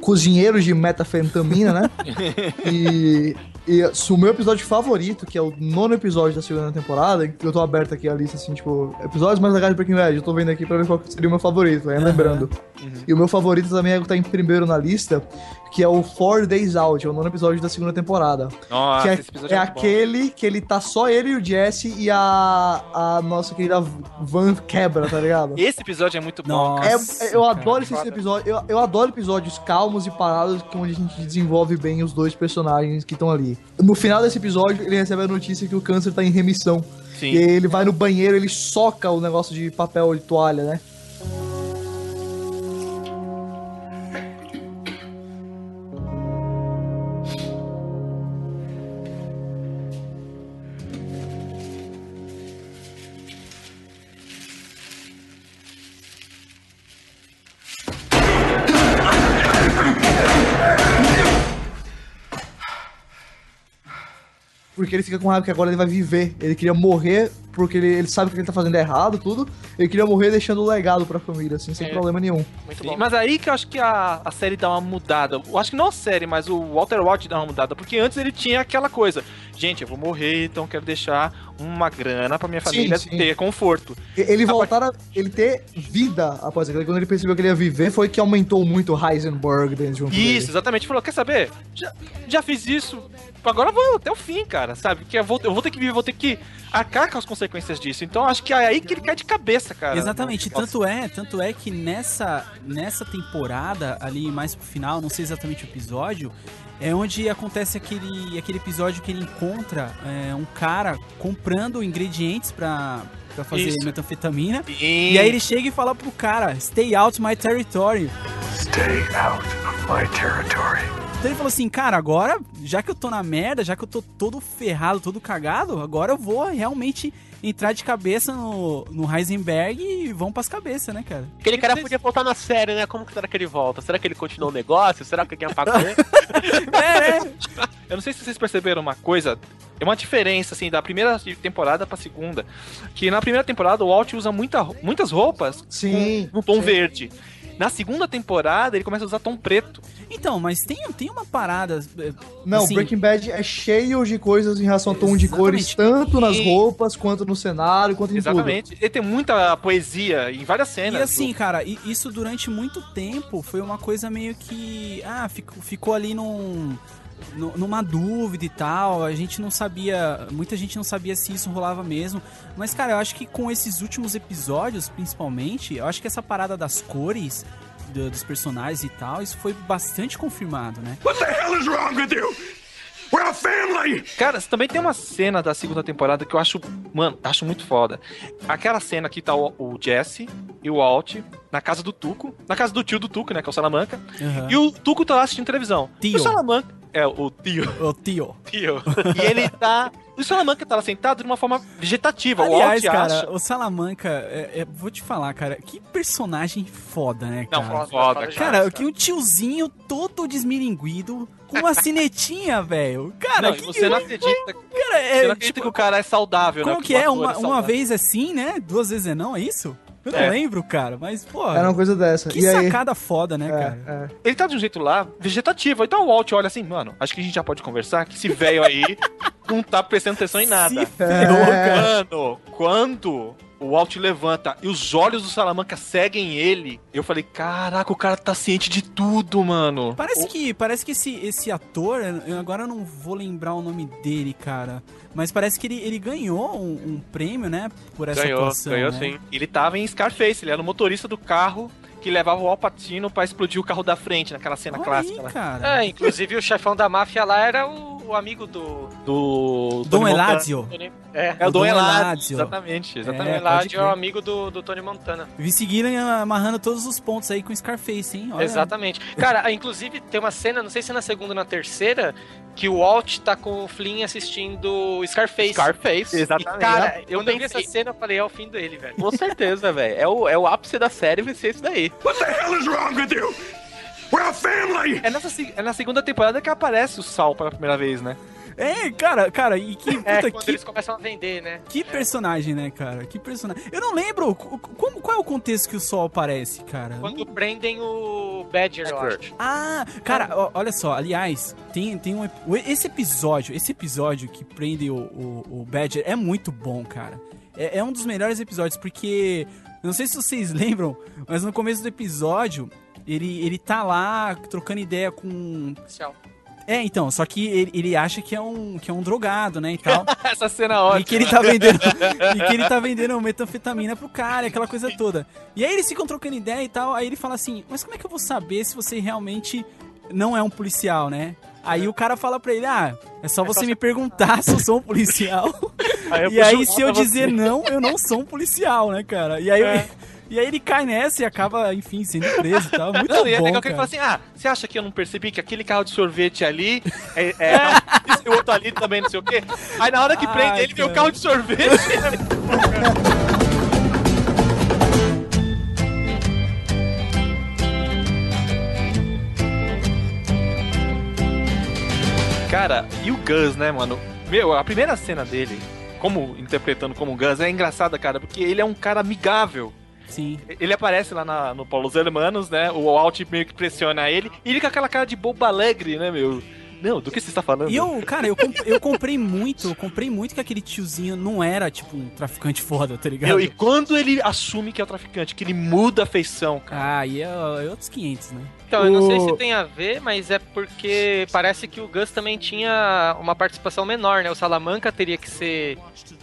cozinheiro de metafetamina, né? e, e o meu episódio favorito, que é o nono episódio da segunda temporada, eu tô aberto aqui a lista, assim, tipo, episódios mais legais de Breaking Bad, eu tô vendo aqui pra ver qual seria o meu favorito, aí lembrando. E o meu favorito também é o que tá em primeiro na lista, que é o Four Days Out, é o nono episódio da segunda temporada. Nossa, que é, esse episódio é muito bom. aquele que ele tá só ele e o Jesse e a, a nossa querida Van quebra, tá ligado? Esse episódio é muito bom. Nossa. cara. É- é- eu adoro cara. esse episódio. Eu, eu adoro episódios calmos e parados que onde a gente desenvolve bem os dois personagens que estão ali. No final desse episódio, ele recebe a notícia que o câncer tá em remissão. Sim. E ele vai no banheiro, ele soca o negócio de papel de toalha, né? Porque ele fica com raiva que agora ele vai viver. Ele queria morrer porque ele, ele sabe que o que ele tá fazendo errado, tudo. Ele queria morrer deixando o legado pra família, assim, sem É. problema nenhum. Muito Sim, bom. Mas aí que eu acho que a, a série dá uma mudada. Eu acho que não a série, mas o Walter White dá uma mudada. Porque antes ele tinha aquela coisa. Gente, eu vou morrer, então quero deixar uma grana pra minha Sim, família sim. ter conforto. Ele voltar a ele ter vida após aquilo. Quando ele percebeu que ele ia viver, foi que aumentou muito o Heisenberg dentro junto Isso, dele. exatamente. Falou, quer saber? Já, já fiz isso, agora eu vou até o fim, cara, sabe? Que eu vou, eu vou ter que viver, vou ter que arcar com as consequências disso. Então acho que é aí que ele cai de cabeça, cara. Exatamente, tanto é, tanto é que nessa, nessa temporada, ali mais pro final, não sei exatamente o episódio, é onde acontece aquele, aquele episódio que ele encontra é, um cara comprando ingredientes pra, pra fazer Isso. metanfetamina. Sim. E aí ele chega e fala pro cara, stay out my territory. Stay out of my territory. Então ele falou assim, cara, agora, já que eu tô na merda, já que eu tô todo ferrado, todo cagado, agora eu vou realmente entrar de cabeça no, no Heisenberg e vão pras cabeças, né, cara? Aquele cara podia voltar na série, né? Como que será que ele volta? Será que ele continuou o negócio? Será que ele quer pagar? É, é. Eu não sei se vocês perceberam uma coisa. É uma diferença, assim, da primeira temporada pra segunda. Que na primeira temporada o Walt usa muita, muitas roupas Sim, com um tom sim. verde. Na segunda temporada ele começa a usar tom preto. Então, mas tem, tem uma parada. é, Não, assim, Breaking Bad é cheio de coisas em relação ao tom de cores, Exatamente. tanto nas roupas, quanto no cenário, quanto em Exatamente. Ele tem muita poesia em várias cenas. E assim, cara, e- isso durante muito tempo foi uma coisa meio que. Ah, ficou, ficou ali num. Nu- Numa dúvida e tal, a gente não sabia, muita gente não sabia se isso rolava mesmo. Mas, cara, eu acho que com esses últimos episódios, principalmente, eu acho que essa parada das cores do- dos personagens e tal, isso foi bastante confirmado, né? What the hell is wrong with you? We're a family! Cara, também tem uma cena da segunda temporada que eu acho, mano, acho muito foda. Aquela cena que tá o, o Jesse e o Walt na casa do Tuco, na casa do tio do Tuco, né, que é o Salamanca, Aham. e o Tuco tá lá assistindo televisão. Tio. O Salamanca, é, o tio, Ô, tio. tio. e ele tá, o Salamanca tá lá sentado de uma forma vegetativa. Aliás, o Walt cara, acha... o Salamanca, é- é- vou te falar, cara, que personagem foda, né, Não, cara? foda, foda, demais, Cara, que um tiozinho todo desmilinguido com uma cinetinha, velho. Cara, Não, que, você não acredita, cara, é, você não acredita tipo, que o cara é saudável, né? como que é? Uma, uma saudável. vez assim, né? Duas vezes é não, é isso? Eu não É. lembro, cara, mas, pô, Era uma coisa dessa. que e aí, sacada foda, né, é, cara? é. Ele tá de um jeito lá, vegetativo. Então o Walt olha assim, mano, acho que a gente já pode conversar que esse velho aí não tá prestando atenção em nada. Se ferrou, É. cara. Mano, quando o Walt levanta e os olhos do Salamanca seguem ele, eu falei, caraca, o cara tá ciente de tudo, mano. Parece que, parece que esse, esse ator, eu agora eu não vou lembrar o nome dele, cara, mas parece que ele, ele ganhou um, um prêmio, né, por essa ganhou, atuação, ganhou né? sim. Ele tava em Scarface, ele era o motorista do carro que levava o Alpatino pra explodir o carro da frente, naquela cena Olha clássica aí, lá. cara. É, inclusive o chefão da máfia lá era o, o amigo do. Do Dom Montana. É, É o O Dom Eladio. Exatamente, É, o exatamente. pode Eladio é o amigo do, do Tony Montana. Vince Gilliam amarrando todos os pontos aí com Scarface, hein? Olha. Exatamente. Cara, inclusive tem uma cena, não sei se é na segunda ou na terceira, que o Walt tá com o Flynn assistindo Scarface. Scarface. Exatamente. E, cara, Eu quando eu vi essa cena, eu falei, é o fim dele, velho. Com certeza, velho. É o, é o ápice da série vai ser isso daí. What the hell is wrong with you? We're a family! É, nessa, é na segunda temporada que aparece o Sal pela primeira vez, né? É, cara, cara, e que É, puta, quando que, eles começam a vender, né? que personagem, né, cara? Que personagem. Eu não lembro co- como, qual é o contexto que o Sol aparece, cara. Quando prendem o Badger, eu acho. Ah, cara, ó, olha só, aliás, tem, tem um. Esse episódio, esse episódio que prende o, o, o Badger é muito bom, cara. É, é um dos melhores episódios, porque. Não sei se vocês lembram, mas no começo do episódio, ele, ele tá lá trocando ideia com. Oficial. É, então, só que ele, ele acha que é um, que é um drogado, né, e tal. Essa cena é ótima. E que ele tá vendendo. e que ele tá vendendo metanfetamina pro cara, aquela coisa toda. E aí eles ficam trocando ideia e tal. Aí ele fala assim: Mas como é que eu vou saber se você realmente não é um policial, né? Aí o cara fala pra ele: Ah, é só você me perguntar se eu sou um policial. Aí eu e aí, se eu dizer você. não, eu não sou um policial, né, cara? E aí, É. e aí ele cai nessa e acaba, enfim, sendo preso e tal. Muito Não, e é bom, legal que ele fala assim: ah, você acha que eu não percebi que aquele carro de sorvete ali é. é esse outro ali também, não sei o quê? Aí na hora que Ai, prende ele, vê o carro de sorvete. Cara, e o Gus, né, mano? Meu, a primeira cena dele, como interpretando como Gus, é engraçada, cara, porque ele é um cara amigável. Sim. Ele aparece lá na- no Paulo Hermanos, né? O Alt meio que pressiona ele. E ele com aquela cara de bobo alegre, né, meu? Não, do que você está falando? E eu, cara, eu, comp- eu comprei muito, eu comprei muito que aquele tiozinho não era, tipo, um traficante foda, tá ligado? Meu, e quando ele assume que é o traficante, que ele muda a feição, cara. Ah, e é, é outros 500, né? Então, eu não sei se tem a ver, mas é porque parece que o Gus também tinha uma participação menor, né? O Salamanca teria que ser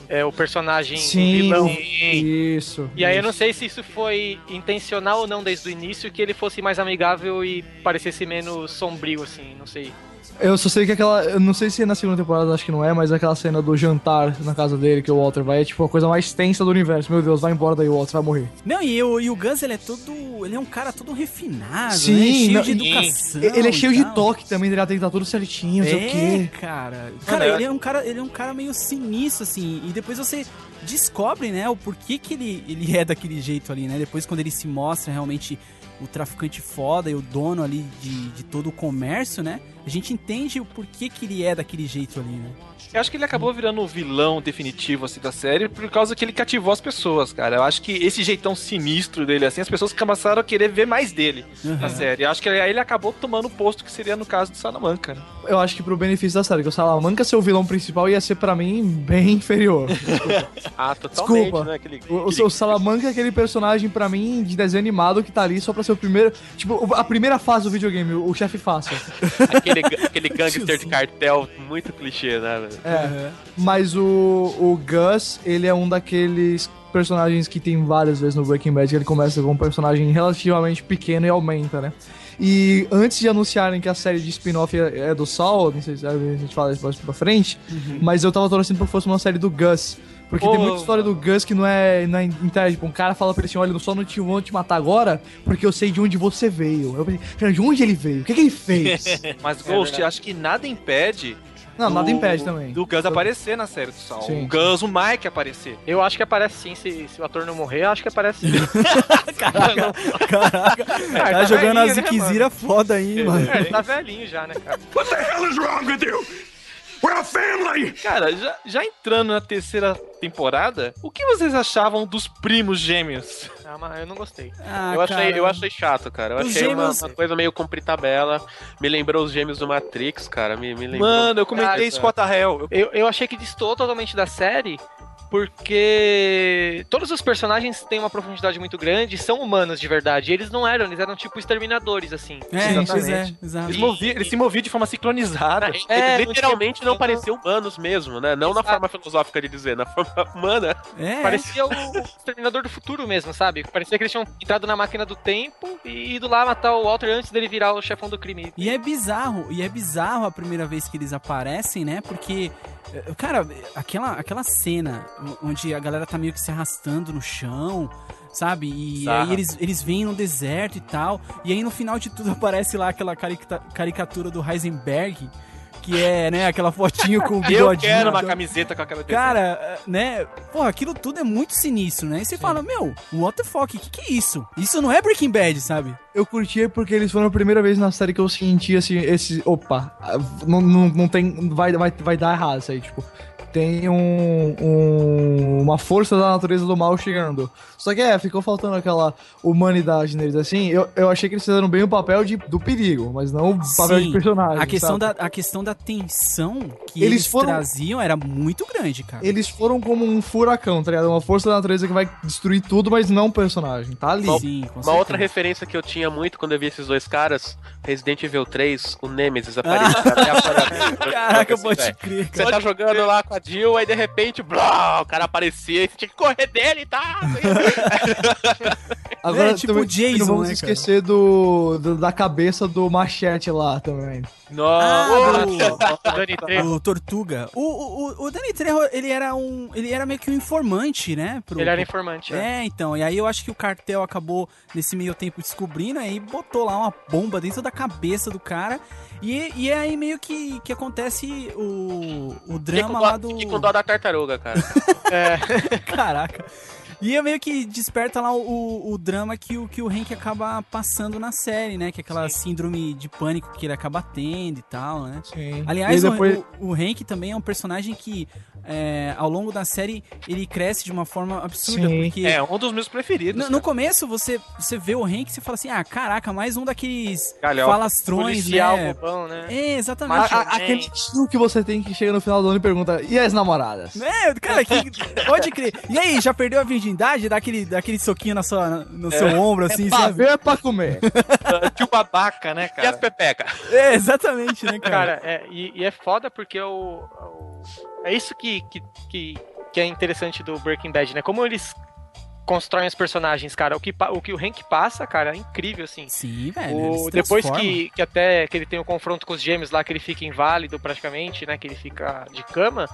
é, o personagem Sim, vilão. isso. E aí eu isso. não sei se isso foi intencional ou não desde o início, que ele fosse mais amigável e parecesse menos sombrio, assim, não sei. Eu só sei que aquela. Eu não sei se é na segunda temporada, acho que não é, mas aquela cena do jantar na casa dele que o Walter vai é tipo a coisa mais tensa do universo. Meu Deus, vai embora daí, o Walter vai morrer. Não, e o, e o Gus, ele é todo. Ele é um cara todo refinado, Sim, né? Cheio não, de e- educação. Ele é cheio de toque também, ele tem que estar tudo certinho, não sei o É, quê. cara. Cara, ele é um cara, ele é um cara meio sinistro, assim. E depois você descobre, né, o porquê que ele, ele é daquele jeito ali, né? Depois quando ele se mostra realmente o traficante foda e o dono ali de, de todo o comércio, né? A gente entende o porquê que ele é daquele jeito ali, né? Eu acho que ele acabou virando o vilão definitivo, assim, da série, por causa que ele cativou as pessoas, cara. Eu acho que esse jeitão sinistro dele, assim, as pessoas começaram a querer ver mais dele na Uhum. série. Eu acho que aí ele acabou tomando o posto que seria no caso do Salamanca, né? Eu acho que pro benefício da série, que o Salamanca ser o vilão principal ia ser pra mim bem inferior. Ah, totalmente, Desculpa. né? Aquele, O, o, o Salamanca é aquele personagem, pra mim, de desenho animado que tá ali só pra ser o primeiro. Tipo, a primeira fase do videogame, o, o chefe fácil. aquele, aquele gangster de cartel muito clichê, né? É. Mas o, o Gus, ele é um daqueles personagens que tem várias vezes no Breaking Bad, que ele começa com um personagem relativamente pequeno e aumenta, né? E antes de anunciarem que a série de spin-off é, é do Saul, não sei se a gente fala isso mais pra frente, mas eu tava torcendo pra que fosse uma série do Gus. Porque tem muita história do Gus que não é, não é. Tipo, um cara fala pra ele assim: olha, eu só não te vou te matar agora porque eu sei de onde você veio. Eu falei, cara, de onde ele veio? O que, que ele fez? Mas Ghost, acho que nada impede. não, nada do- impede também. Do Gus aparecer na série do Sal. Sim. O Gus, o Mike aparecer. Eu acho que aparece sim, se, se o ator não morrer, eu acho que aparece sim. Caraca, tá, tá jogando velhinho, as né, Ziquezira foda aí, mano. É, ele tá velhinho já, né, cara? What the hell is wrong with you? We're a family! Cara, já, já entrando na terceira temporada, o que vocês achavam dos primos gêmeos? Ah, mas eu não gostei. Ah, eu, achei, cara. eu achei chato, cara. Eu Os achei uma- gêmeos- uma, coisa meio cumprir tabela. Me lembrou os gêmeos do Matrix, cara. Me, me lembrou. Mano, eu comentei Cara, isso com a Tahel. Eu- Eu, achei que destoou totalmente da série, porque todos os personagens têm uma profundidade muito grande, são humanos de verdade. E eles não eram, eles eram tipo exterminadores, assim. É, Exatamente. é, exato. Eles, moviam, eles se moviam de forma sincronizada. É, literalmente não não tinha- parecia humanos mesmo, né? Não na Exato. forma filosófica de dizer, na forma humana. É, Parecia o Exterminador do Futuro mesmo, sabe? Parecia que eles tinham entrado na máquina do tempo e ido lá matar o Walter antes dele virar o chefão do crime. E é bizarro, e é bizarro a primeira vez que eles aparecem, né? Porque, eh, cara, aquela, aquela cena onde a galera tá meio que se arrastando no chão, sabe? E Bizarra. aí eles, eles vêm no deserto e tal. E aí no final de tudo aparece lá aquela carica- caricatura do Heisenberg. que é, né, aquela fotinho com o Eu bigodinho. quero uma camiseta com aquela Cara, né, porra, aquilo tudo é muito sinistro, né? E você fala, meu, what the fuck, que que é isso? Isso não é Breaking Bad, sabe? Eu curti porque eles foram a primeira vez na série que eu senti assim, esse. Opa, não, não, não tem. Vai, vai, vai dar errado isso aí, tipo. Tem um, um- uma força da natureza do mal chegando. Só que é, ficou faltando aquela humanidade neles, assim. Eu, eu achei que eles fizeram bem o papel de, do perigo, mas não o papel Sim, de personagem. A questão, sabe? da, a questão da tensão que Eles eles, foram- traziam era muito grande, cara. Eles foram como um furacão, tá ligado? Uma força da natureza que vai destruir tudo, mas não o personagem. Tá ali. Sim, com Uma outra referência que eu tinha muito quando eu vi esses dois caras, Resident Evil 3, o Nemesis apareceu. cara. Caraca, Assim, pode crer, Você cara. tá jogando lá com a Jill, aí de repente, blá, o cara aparecia e você tinha que correr dele tá. Agora, É, tipo também, Jason, não vamos né, esquecer do, do- da cabeça do machete lá também. Ah, Nossa! Dani Trejo. O Tortuga. O, o, o- Danny Trejo, ele era um. Ele era meio que um informante, né? pro- Ele era informante. é. É, então. E aí eu acho que o cartel acabou, nesse meio tempo, descobrindo, aí botou lá uma bomba dentro da cabeça do cara. E, e é aí meio que, que acontece o, o drama lá do. Fiquei com dó da tartaruga, cara. Caraca. E é meio que desperta lá o, o, drama que o, que o Hank acaba passando na série, né? Que é aquela síndrome de pânico que ele acaba tendo e tal, né? Sim. Aliás, depois... o, o, o Hank também é um personagem que, é, ao longo da série, ele cresce de uma forma absurda, Sim. porque... É um dos meus preferidos. No, no começo, você, você vê o Hank e você fala assim, ah, caraca, mais um daqueles Galhofa. falastrões, Policial né? bobão, né? É, A- exatamente. a- aquele tio que você tem que chega no final do ano e pergunta, e as namoradas? É, cara, que, pode crer. E aí, já perdeu a virgindade? Dá aquele, dá aquele soquinho na sua, no seu ombro, assim, Pra sabe? ver é pra comer. Tio babaca, né, E as cara? pepecas? É, exatamente, né, cara? Cara, é, e, e é foda porque o, o- é isso que, que, que, que é interessante do Breaking Bad, né? Como eles constroem os personagens, cara. O que, o que o Hank passa, cara, é incrível, assim. Sim, velho. O- depois que, que até que ele tem o confronto com os gêmeos lá, que ele fica inválido praticamente, né? Que ele fica de cama.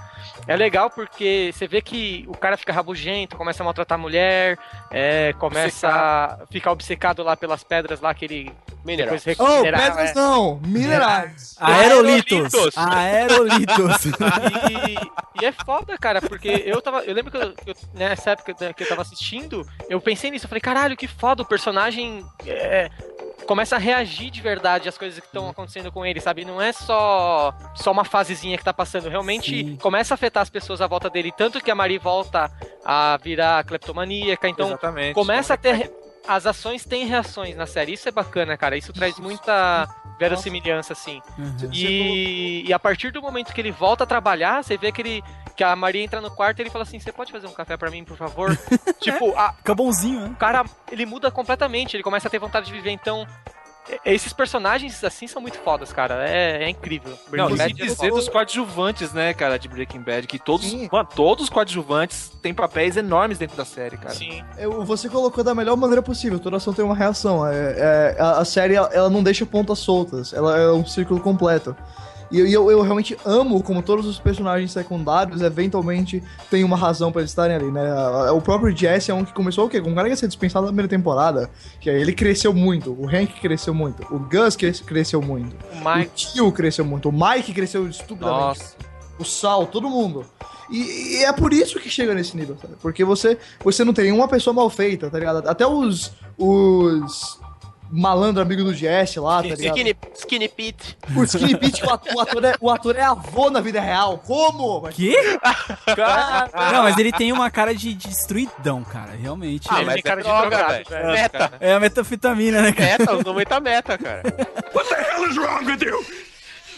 É legal porque você vê que o cara fica rabugento, começa a maltratar a mulher, é, começa a ficar obcecado lá pelas pedras lá que ele Mineral. depois Oh, pedras é. não, minerais. Aerolitos. Aerolitos. Aerolitos. E, e é foda, cara, porque eu tava. Eu lembro que eu, eu- nessa época que eu tava assistindo, eu pensei nisso. Eu falei, caralho, que foda, o personagem é, começa a reagir de verdade às coisas que estão acontecendo com ele, sabe? Não é só, só uma fasezinha que tá passando. Realmente Sim. começa a afetar as pessoas à volta dele. Tanto que a Mari volta a virar cleptomaníaca. Então Exatamente. começa a ter. As ações têm reações na série. Isso é bacana, cara. Isso traz muita verossimilhança, assim. Uhum. E, e a partir do momento que ele volta a trabalhar, você vê que ele que a Maria entra no quarto e ele fala assim: "Você pode fazer um café pra mim, por favor?" tipo, a- Fica bonzinho, né? o cara ele muda completamente, ele começa a ter vontade de viver. Então, esses personagens assim são muito fodas, cara. É, é incrível. Não, Breaking e Bad se é dizer dos coadjuvantes, né, cara, de Breaking Bad, que todos, mano, todos os coadjuvantes têm papéis enormes dentro da série, cara. Sim. Eu- você colocou da melhor maneira possível, toda ação tem uma reação. É, é, a, a série ela, ela não deixa pontas soltas, ela é um círculo completo. E eu, eu, realmente amo como todos os personagens secundários eventualmente têm uma razão pra eles estarem ali, né? O próprio Jesse é um que começou o quê? Com um cara que ia ser dispensado na primeira temporada. Que ele cresceu muito, o Hank cresceu muito, o Gus cres- cresceu muito, O o Mike, tio cresceu muito, o Mike cresceu estupidamente Nossa. o Sal, todo mundo. E, e é por isso que chega nesse nível, sabe? Porque você, você não tem uma pessoa mal feita, tá ligado? Até os. os malandro amigo do Jesse lá, tá ligado? Skinny, skinny Pete. O Skinny Pete, o ator, o, ator é, o ator é avô na vida real. Como? Quê? Não, mas ele tem uma cara de destruidão, cara. Realmente. Ah, ele mas tem cara é de droga, velho. velho. Meta. É a metafetamina, né, cara? Meta, usou muita meta, cara. What the hell is wrong with you?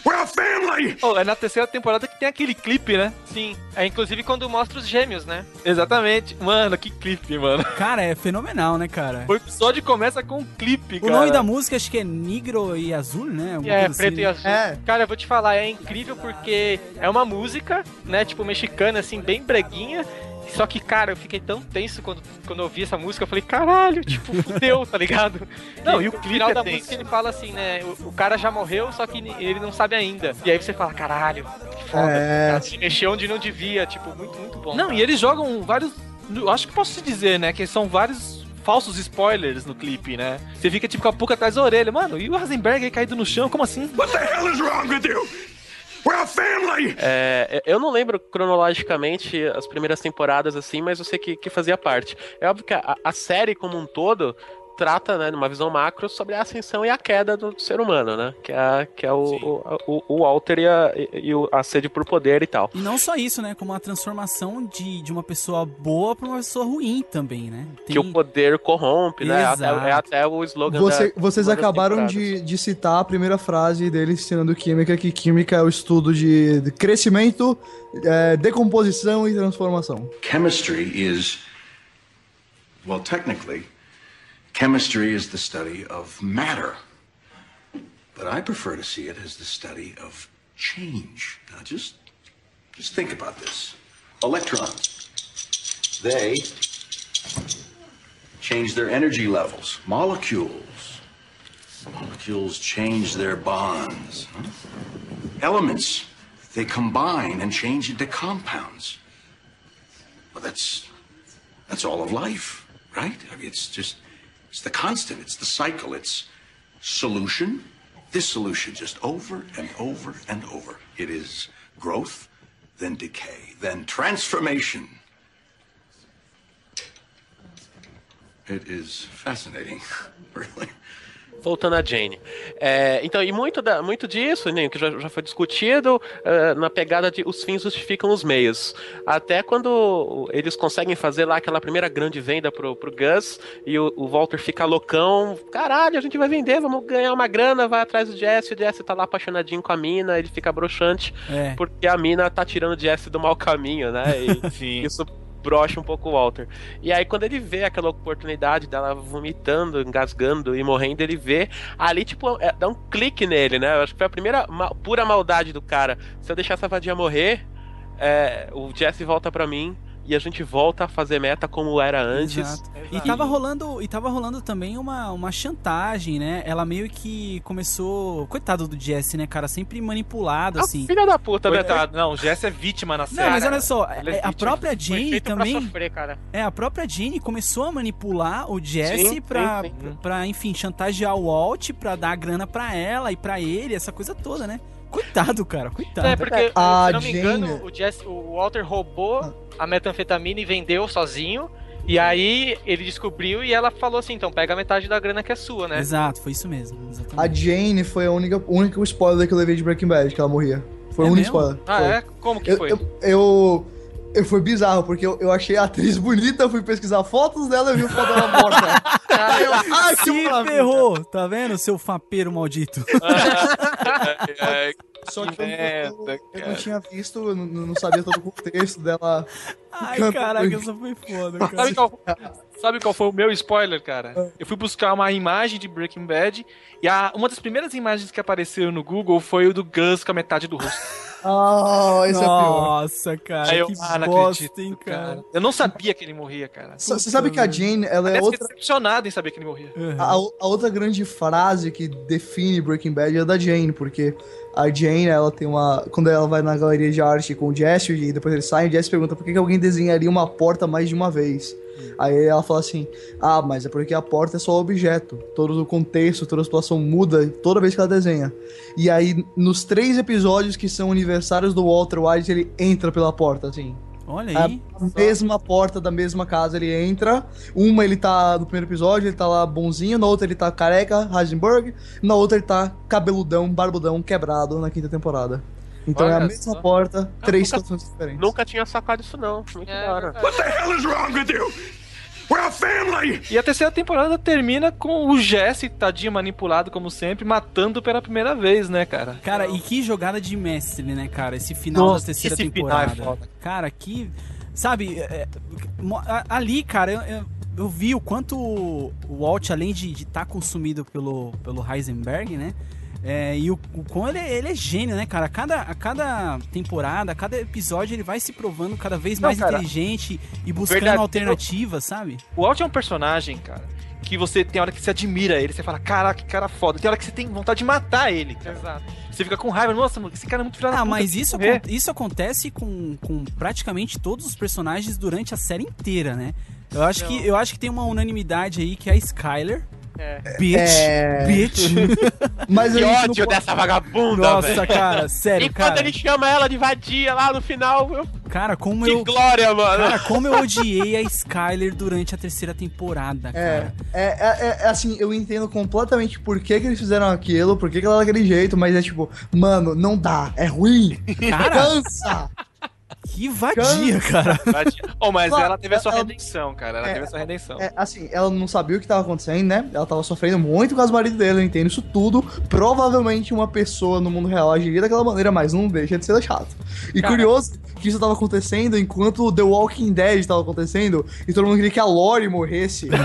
We're a family! Oh, é na terceira temporada que tem aquele clipe, né? sim. É inclusive quando mostra os gêmeos, né? Exatamente. Mano, que clipe, mano. Cara, é fenomenal, né, cara? O episódio começa com um clipe, O cara. nome da música acho que é Negro e Azul, né? Alguma É, preto assim, e azul. É. Cara, eu vou te falar, é incrível porque é uma música, né, tipo mexicana, assim, bem breguinha. Só que, cara, eu fiquei tão tenso quando, quando eu ouvi essa música. Eu falei, caralho, tipo, fudeu, tá ligado? Não, e o no clipe final é da tenso. música ele fala assim, né? O, o cara já morreu, só que ele não sabe ainda. E aí você fala, caralho, que foda. É. Cara, se mexeu onde não devia, tipo, muito, muito bom. Não, cara. e eles jogam vários. eu Acho que posso te dizer, né? Que são vários falsos spoilers no clipe, né? Você fica tipo com a boca atrás da orelha. Mano, e o Hasenberg aí caído no chão? Como assim? What the hell is wrong with you? É, eu não lembro cronologicamente as primeiras temporadas assim, mas eu sei que, que fazia parte. É óbvio que a, a série como um todo trata, né, numa visão macro, sobre a ascensão e a queda do ser humano, né? Que é, que é o, o, o, o Walter e, a, e, o- a sede por poder e tal. E não só isso, né? Como a transformação de, de uma pessoa boa pra uma pessoa ruim também, né? Tem- Que o poder corrompe, né? Até- Exato. é até o slogan Você- da, vocês acabaram de, de citar a primeira frase dele ensinando química, que química é o estudo de, de crescimento, é, decomposição e transformação. Chemistry is, well, technically, chemistry is the study of matter. But I prefer to see it as the study of change. Now, just, just think about this. Electrons, they change their energy levels. Molecules, molecules change their bonds. huh? Elements, they combine and change into compounds. Well, that's that's all of life, right? I mean, it's just it's the constant, it's the cycle, it's solution, dissolution, just over and over and over. It is growth, then decay, then transformation. It is fascinating, really. Voltando a Jane. É, então, e muito, da, muito disso, né, que já, já foi discutido é, na pegada de os fins justificam os meios. Até quando eles conseguem fazer lá aquela primeira grande venda pro, pro Gus e o, o Walter fica loucão. Caralho, a gente vai vender, vamos ganhar uma grana, vai atrás do Jesse, o Jesse tá lá apaixonadinho com a mina, ele fica broxante É. porque a mina tá tirando o Jesse do mau caminho, né? E Sim. isso brocha um pouco o Walter. E aí, quando ele vê aquela oportunidade dela vomitando, engasgando e morrendo, ele vê ali, tipo, é, dá um clique nele, né? Eu acho que foi a primeira ma- pura maldade do cara. Se eu deixar essa vadia morrer, é, o Jesse volta pra mim e a gente volta a fazer meta como era antes. Exato. E tava rolando, e tava rolando também uma, uma chantagem, né? Ela meio que começou, coitado do Jesse, né, cara, sempre manipulado Ah, assim. filha da puta, né? Coitado, não, o Jesse é vítima na série. Não, mas olha só, Ele é é, a própria Jane também, sofrer, cara. é, a própria Jane começou a manipular o Jesse Sim, pra, sim, sim. pra, enfim, chantagear o Walt, pra dar grana pra ela e pra ele, essa coisa toda, né? Coitado, cara, coitado. É, porque, A se não me engano, Jane- o, Jesse, o Walter roubou a metanfetamina e vendeu sozinho. E aí ele descobriu e ela falou assim: então pega metade da grana que é sua, né? Exato, foi isso mesmo. A Exatamente. Jane foi a única, o único spoiler que eu levei de Breaking Bad, que ela morria. Foi É o único mesmo? spoiler. Ah, Foi. é? Como que Eu, foi? eu, eu, eu- Foi bizarro, porque eu, eu achei a atriz bonita, fui pesquisar fotos dela e vi foto dela morta. Eu, ai, que Se ferrou, tá vendo, seu fapeiro maldito? Só que eu, merda, eu, eu não tinha visto, eu não, não sabia todo o contexto dela. Ai, caraca, foi- essa foi foda, Sabe cara. qual, sabe qual foi o meu spoiler, cara? Eu fui buscar uma imagem de Breaking Bad e a, uma das primeiras imagens que apareceram no Google foi o do Gus com a metade do rosto. Ah, esse é pior. Nossa, cara, eu, que ah, não bosta, acredito, hein, cara. Eu não sabia que ele morria, cara. Você sabe que a Jane, ela é outra. fiquei decepcionado em saber que ele morria. A, a outra grande frase que define Breaking Bad é da Jane, porque a Jane, ela tem uma. Quando ela vai na galeria de arte com o Jesse e depois ele sai, o Jesse pergunta por que, que alguém desenharia uma porta mais de uma vez. Aí ela fala assim: Ah, mas é porque a porta é só objeto. Todo o contexto, toda a situação muda toda vez que ela desenha. E aí, nos três episódios que são aniversários do Walter White, ele entra pela porta, assim. Olha A aí. mesma porta da mesma casa ele entra. Uma ele tá no primeiro episódio, ele tá lá bonzinho, na outra ele tá careca, Heisenberg, na outra ele tá cabeludão, barbudão, quebrado na quinta temporada. Então é a Olha mesma só. porta, três nunca- situações diferentes. Nunca tinha sacado isso, não. Muito É, da hora. verdade. What the hell is wrong with you? We're a family! E a terceira temporada termina com o Jesse, tadinho manipulado como sempre, matando pela primeira vez, né, cara? Cara, e que jogada de mestre, né, cara? Esse final Nossa, da terceira esse final é temporada. foda. Cara, que. Sabe, é, a- ali, cara, eu, eu, eu vi o quanto o Walt, além de estar consumido pelo, pelo Heisenberg, né? É, e o, o ele, é- ele é gênio, né, cara? A cada, a cada temporada, a cada episódio, ele vai se provando cada vez Não, mais cara, inteligente e buscando verdadeiro- alternativas, sabe? O Walt é um personagem, cara, que você tem hora que você admira ele, você fala, caraca, que cara foda. Tem hora que você tem vontade de matar ele. cara. Exato. Você fica com raiva, nossa, mano, esse cara é muito filho Ah, mas isso, acon- isso acontece com, com praticamente todos os personagens durante a série inteira, né? Eu acho, que, eu acho que tem uma unanimidade aí que é a Skyler. Bitch, É. bitch. Mas Que não ódio pode- dessa vagabunda, Nossa, velho. cara, E sério, quando cara. ele chama ela de vadia lá no final, eu... Cara, como que eu. glória, mano. Cara, como eu odiei a Skyler durante a terceira temporada, É, cara. é, é, é, assim, eu entendo completamente por que, que eles fizeram aquilo, por que, que ela é daquele jeito, mas é tipo, mano, não dá, é ruim, Cara, cansa. Que vadia, cara. Oh, mas Claro, ela teve a sua ela- redenção, cara. Ela É, teve a sua redenção. É, assim, ela não sabia o que tava acontecendo, né? Ela tava sofrendo muito com as maridos dele, eu entendo isso tudo. Provavelmente uma pessoa no mundo real agiria daquela maneira, mas não deixa de ser chato. E Cara. curioso que isso tava acontecendo enquanto The Walking Dead tava acontecendo e todo mundo queria que a Lori morresse.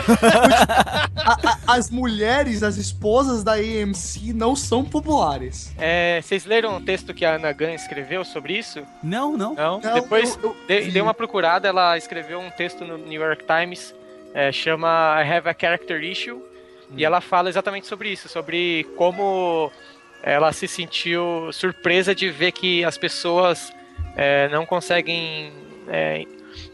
A- a- as mulheres, as esposas da AMC não são populares. É, vocês leram o texto que a Ana Gunn escreveu sobre isso? Não, não. Não? Não, Depois eu- eu dei, dei uma procurada, ela escreveu um texto no New York Times, é, chama I Have a Character Issue, e ela fala exatamente sobre isso, sobre como ela se sentiu surpresa de ver que as pessoas é, não conseguem. é,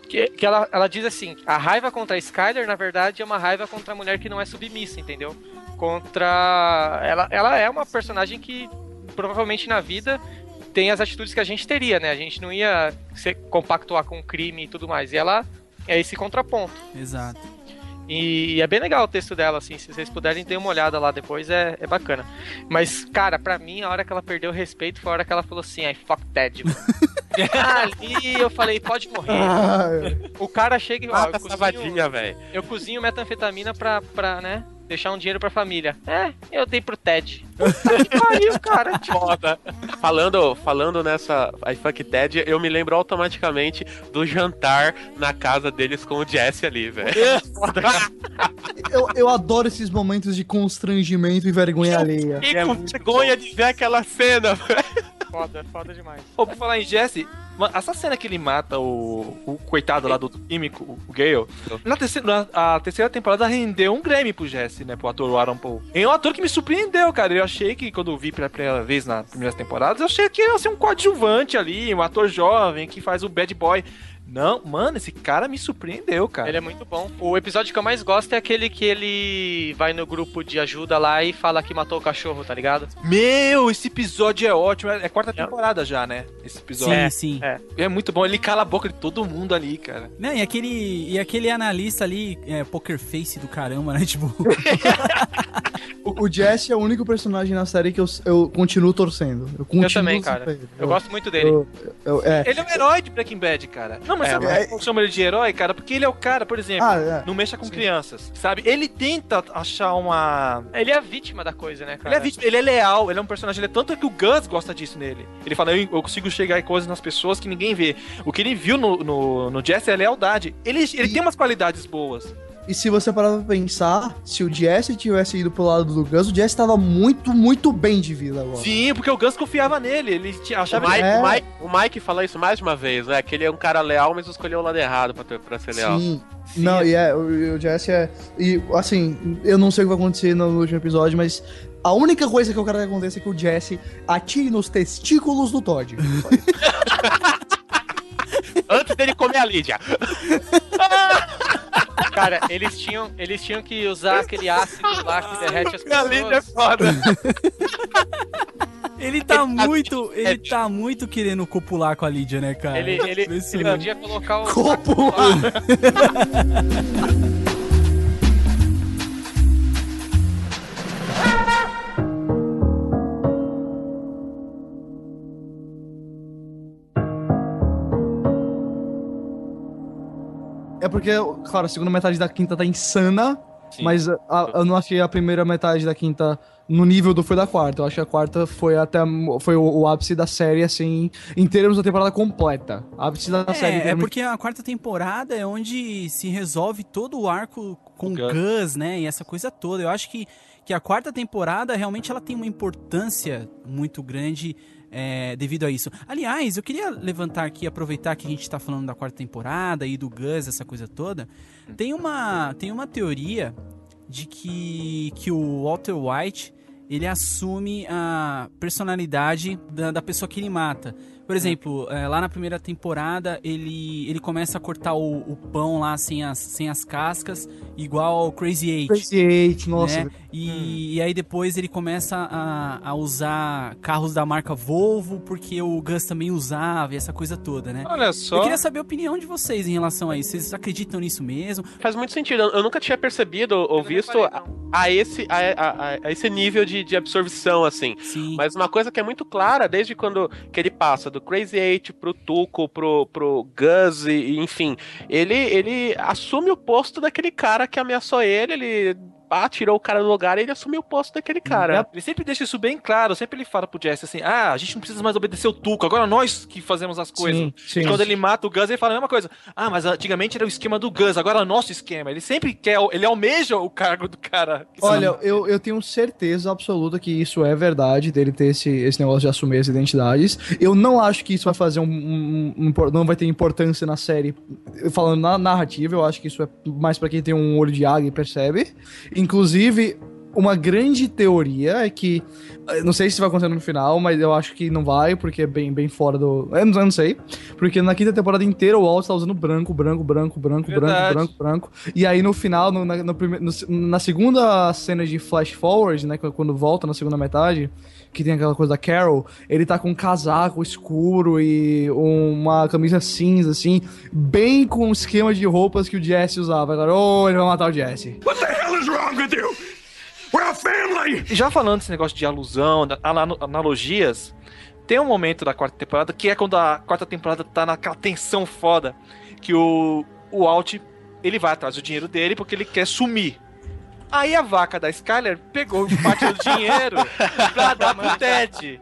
que, que ela, ela diz assim: a raiva contra a Skyler, na verdade, é uma raiva contra a mulher que não é submissa, entendeu? Contra. Ela, ela é uma personagem que provavelmente na vida tem as atitudes que a gente teria, né? A gente não ia se compactuar com o crime e tudo mais. E ela é esse contraponto. Exato. E é bem legal o texto dela, assim. Se vocês puderem ter uma olhada lá depois, é, é bacana. Mas, cara, pra mim, a hora que ela perdeu o respeito foi a hora que ela falou assim: ai, fuck Ted, mano. Ali eu falei: pode morrer. Ah, O cara chega e ó, Mata eu cozinho, velho. eu cozinho metanfetamina pra, pra, né? Deixar um dinheiro pra família. É, eu dei pro Ted. Puta que pariu, cara. Foda. Falando, falando nessa I Fuck Ted, eu me lembro automaticamente do jantar na casa deles com o Jesse ali, velho. eu, eu adoro esses momentos de constrangimento e vergonha alheia. Que com vergonha de ver aquela cena, velho. Foda, foda demais. Pô, por falar em Jesse, essa cena que ele mata o, o coitado lá do químico, o Gale, na terceira, na- a terceira temporada rendeu um Grammy pro Jesse, né? Pro ator Aaron Paul. É um ator que me surpreendeu, cara. Eu achei que quando eu vi pela primeira vez nas primeiras temporadas, eu achei que ia ser um coadjuvante ali, um ator jovem que faz o bad boy. Não, mano, esse cara me surpreendeu, cara. Ele é muito bom. O episódio que eu mais gosto é aquele que ele vai no grupo de ajuda lá e fala que matou o cachorro, tá ligado? Meu, esse episódio é ótimo. É é quarta temporada já, né? Esse episódio. Sim, É, sim. é. É muito bom. Ele cala a boca de todo mundo ali, cara. Não, e aquele, e aquele analista ali, é, poker face do caramba, né? Tipo, O, o Jesse é o único personagem na série que eu, eu continuo torcendo. Eu, continuo Eu também, cara. torcendo. Eu gosto muito dele. eu- eu- é. Ele é um herói de Breaking Bad, cara. Não, mas É, sabe mas- chamo ele de herói, cara? Porque ele é o cara, por exemplo, Ah, é. não mexa com crianças, sabe? Ele tenta achar uma. Ele é a vítima da coisa, né, cara? Ele é vítima, ele é leal, ele é um personagem. Ele é tanto que o Gus gosta disso nele. Ele fala, eu, eu consigo chegar em coisas nas pessoas que ninguém vê. O que ele viu no, no, no Jesse é lealdade. Ele, ele E- tem umas qualidades boas. E se você parar pra pensar, se o Jesse tivesse ido pro lado do Gus, o Jesse tava muito, muito bem de vida agora. Sim, porque o Gus confiava nele. Ele tinha- O achava Mike, É. o, Mike, o Mike fala isso mais de uma vez, né? Que ele é um cara leal, mas escolheu o lado errado pra, ter, pra ser leal. Sim. Não, e é, o, o Jesse é. E assim, eu não sei o que vai acontecer no último episódio, mas a única coisa que eu quero que aconteça é que o Jesse atire nos testículos do Todd. Antes dele comer a Lídia. Cara, eles tinham, eles tinham que usar aquele ácido lá que derrete as é pessoas. foda. ele tá muito, ele tá muito querendo copular com a Lídia, né, cara? Ele, ele, ele podia colocar o. Copular. porque, claro, a segunda metade da quinta tá insana, mas a- a- eu não achei a primeira metade da quinta no nível do foi da quarta. Eu acho que a quarta foi até foi o, o ápice da série, assim, em termos da temporada completa. Ápice da série. É, é termos- porque a quarta temporada é onde se resolve todo o arco com o Gus. Gus, né? E essa coisa toda. Eu acho que, que a quarta temporada realmente ela tem uma importância muito grande é, devido a isso. Aliás, eu queria levantar aqui, aproveitar que a gente tá falando da quarta temporada e do Gus, essa coisa toda. Tem uma, tem uma teoria de que, que o Walter White ele assume a personalidade da, da pessoa que ele mata. Por exemplo, é, lá na primeira temporada, ele, ele começa a cortar o, o pão lá sem as, sem as cascas, igual ao Crazy Eight. Crazy Eight, nossa. né? E, e aí depois ele começa a, a usar carros da marca Volvo, porque o Gus também usava e essa coisa toda, né? Olha Eu só. queria saber a opinião de vocês em relação a isso. Vocês acreditam nisso mesmo? Faz muito sentido. Eu eu nunca tinha percebido ou visto a, a esse, a, a- a esse nível de, de absorção, assim. Sim. Mas uma coisa que é muito clara, desde quando que ele passa do Crazy Eight pro Tuco, pro, pro Gus, enfim, ele, ele assume o posto daquele cara que ameaçou ele, ele ah, tirou o cara do lugar e ele assumiu o posto daquele cara. Ele sempre deixa isso bem claro, sempre ele fala pro Jesse assim: ah, a gente não precisa mais obedecer o Tuco, agora nós que fazemos as coisas. Sim, sim. E quando ele mata o Gus, ele fala a mesma coisa. Ah, mas antigamente era o esquema do Gus, agora é o nosso esquema. Ele sempre quer, ele almeja o cargo do cara. Olha, eu, eu tenho certeza absoluta que isso é verdade, dele ter esse, esse negócio de assumir as identidades. Eu não acho que isso vai fazer um, um- um não vai ter importância na série, falando na narrativa, eu acho que isso é mais pra quem tem um olho de águia e percebe. Inclusive, uma grande teoria é que, eu não sei se vai acontecer no final, mas eu acho que não vai, porque é bem, bem fora do... Eu não, eu não sei, porque na quinta temporada inteira o Walt tá usando branco, branco, branco, branco, branco, Verdade. branco, branco. E aí no final, no- na, no no- na segunda cena de flash forward, né, quando volta na segunda metade, que tem aquela coisa da Carol, ele tá com um casaco escuro e uma camisa cinza, assim, bem com o esquema de roupas que o Jesse usava. Agora, oh, ele vai matar o Jesse. What the is wrong with you? We're a family! E já falando desse negócio de alusão, analogias, tem um momento da quarta temporada que é quando a quarta temporada tá naquela tensão foda, que o, o Alt, ele vai atrás do dinheiro dele porque ele quer sumir. Aí a vaca da Skyler pegou parte do dinheiro pra dar pro Ted.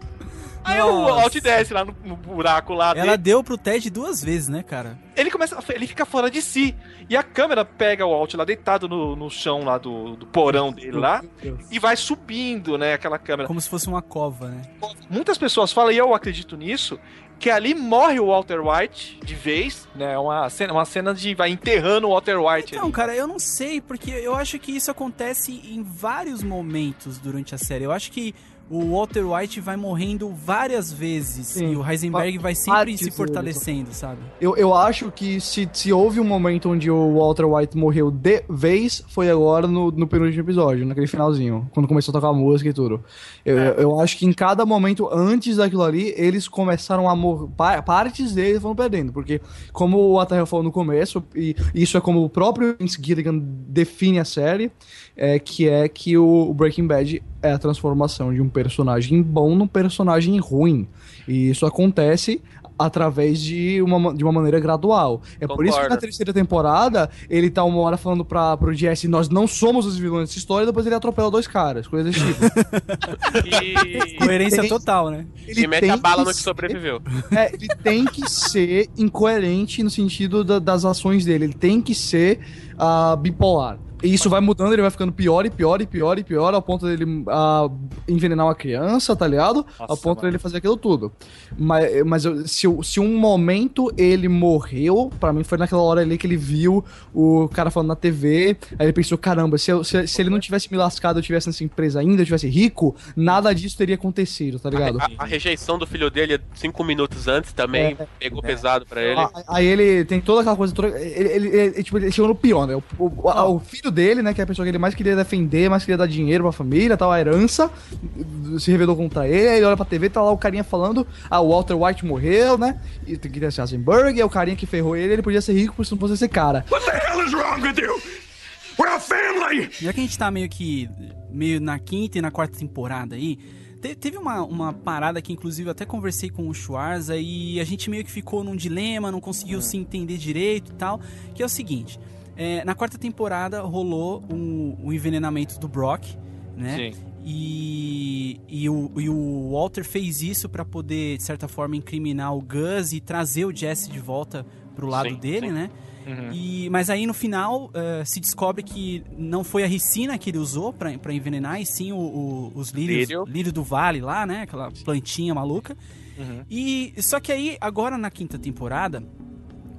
Aí o Nossa. Alt desce lá no, no buraco lá Ela dele. deu pro Ted duas vezes, né, cara? Ele começa, ele fica fora de si. E a câmera pega o Alt lá deitado no, no chão lá do, do porão dele lá e vai subindo, né, aquela câmera. Como se fosse uma cova, né? Muitas pessoas falam, e eu acredito nisso, que ali morre o Walter White de vez, né? Uma cena, uma cena de vai enterrando o Walter White. Então, ali. cara, eu não sei, porque eu acho que isso acontece em vários momentos durante a série. Eu acho que o Walter White vai morrendo várias vezes Sim. e o Heisenberg vai sempre se dele, fortalecendo, sabe? Eu, eu acho que se, se houve um momento onde o Walter White morreu de vez, foi agora no, no penúltimo episódio, naquele finalzinho, quando começou a tocar a música e tudo. Eu, eu acho que em cada momento antes daquilo ali, eles começaram a morrer. Partes deles foram perdendo, porque, como o Atarel falou no começo, e isso é como o próprio Vince Gilligan define a série, é, que é que o Breaking Bad é a transformação de um personagem bom num personagem ruim. E isso acontece através de uma, de uma maneira gradual. É por isso que na Concordo. terceira temporada ele tá uma hora falando pra, pro Jesse, nós não somos os vilões dessa história, e depois ele atropela dois caras, coisas desse tipo. E Coerência tem- total, né? E mete a bala no que ser- sobreviveu. é, ele tem que ser incoerente no sentido da- das ações dele. Ele tem que ser ah, bipolar. E isso vai mudando, ele vai ficando pior e pior e pior e pior, ao ponto dele ah, envenenar uma criança, tá ligado? ao Nossa, ponto mano. dele fazer aquilo tudo. Mas, mas eu- se, se um momento ele morreu, pra mim foi naquela hora ali que ele viu o cara falando na TV, aí ele pensou, caramba, se, eu- se, se ele não tivesse me lascado, eu tivesse nessa empresa ainda, eu tivesse rico, nada disso teria acontecido, tá ligado? A, a rejeição do filho dele cinco minutos antes também É. pegou pesado pra ele. Aí ele tem toda aquela coisa. toda- ele, ele, ele- tipo, ele chegou no pior, né? O, o- a- o filho dele, né? Que é a pessoa que ele mais queria defender, mais queria dar dinheiro pra família, tal, a herança, se revelou contra ele. Aí ele olha pra TV, tá lá o carinha falando: Ah, o Walter White morreu, né? E tem que ter esse Heisenberg, e é o carinha que ferrou ele, ele podia ser rico se não fosse esse cara. What the hell is wrong with you? We're a family! Já que a gente tá meio que meio na quinta e na quarta temporada aí, te- teve uma, uma parada que inclusive eu até conversei com o Schwarza e a gente meio que ficou num dilema, não conseguiu se entender direito e tal, que é o seguinte, é, na quarta temporada rolou um, um envenenamento do Brock, né? Sim. E, e, o, e o Walter fez isso pra poder, de certa forma, incriminar o Gus e trazer o Jesse de volta pro lado Sim, dele, sim. né? Uhum. E, mas aí no final eh, se descobre que não foi a ricina que ele usou pra, pra envenenar, e sim o- o- os lírios, Lírio. lírio do vale lá, né? Aquela plantinha maluca. Uhum. E só que aí, agora na quinta temporada,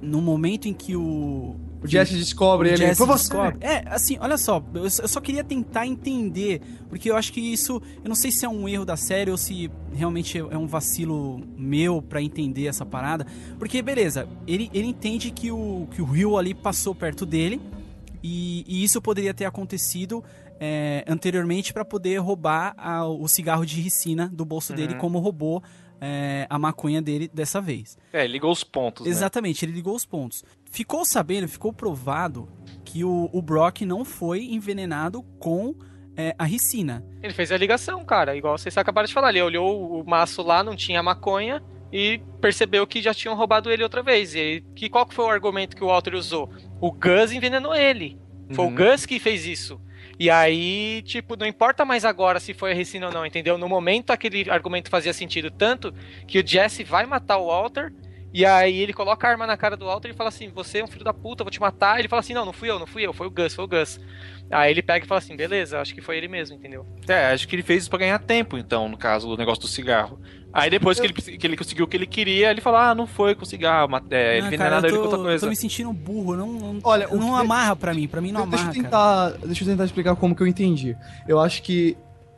no momento em que o, O Jesse descobre o ele. Jesse Foi você. descobre. É, assim, olha só, eu só queria tentar entender, porque eu acho que isso, eu não sei se é um erro da série ou se realmente é um vacilo meu pra entender essa parada, porque beleza, ele, ele entende que o que o Rio ali passou perto dele e, e isso poderia ter acontecido é, anteriormente pra poder roubar a- o cigarro de ricina do bolso dele, como roubou é, a maconha dele dessa vez. É, ligou os pontos, né? Exatamente, ele ligou os pontos. Ficou sabendo, ficou provado que o, o Brock não foi envenenado com é, a ricina. Ele fez a ligação, cara, igual vocês acabaram de falar. Ele olhou o maço lá, não tinha maconha e percebeu que já tinham roubado ele outra vez. E aí, que, qual que foi o argumento que o Walter usou? O Gus envenenou ele. Foi Uhum. o Gus que fez isso. E aí, tipo, não importa mais agora se foi a Ricina ou não, entendeu? No momento aquele argumento fazia sentido tanto que o Jesse vai matar o Walter e aí ele coloca a arma na cara do Walter e fala assim: Você é um filho da puta, vou te matar. Ele fala assim: Não, não fui eu, não fui eu, foi o Gus, foi o Gus. Aí ele pega e fala assim: Beleza, acho que foi ele mesmo, entendeu? É, acho que ele fez isso pra ganhar tempo, então, no caso, o negócio do cigarro. Aí depois que ele, que ele conseguiu o que ele queria, ele falou, ah, não foi com cigarro, é, ele Ah, ele eu com tô, outra coisa. tô me sentindo burro, não, não, Olha, não que- amarra pra mim, pra mim não deixa, amarra, eu cara. tentar, deixa eu tentar explicar como que eu entendi. Eu acho que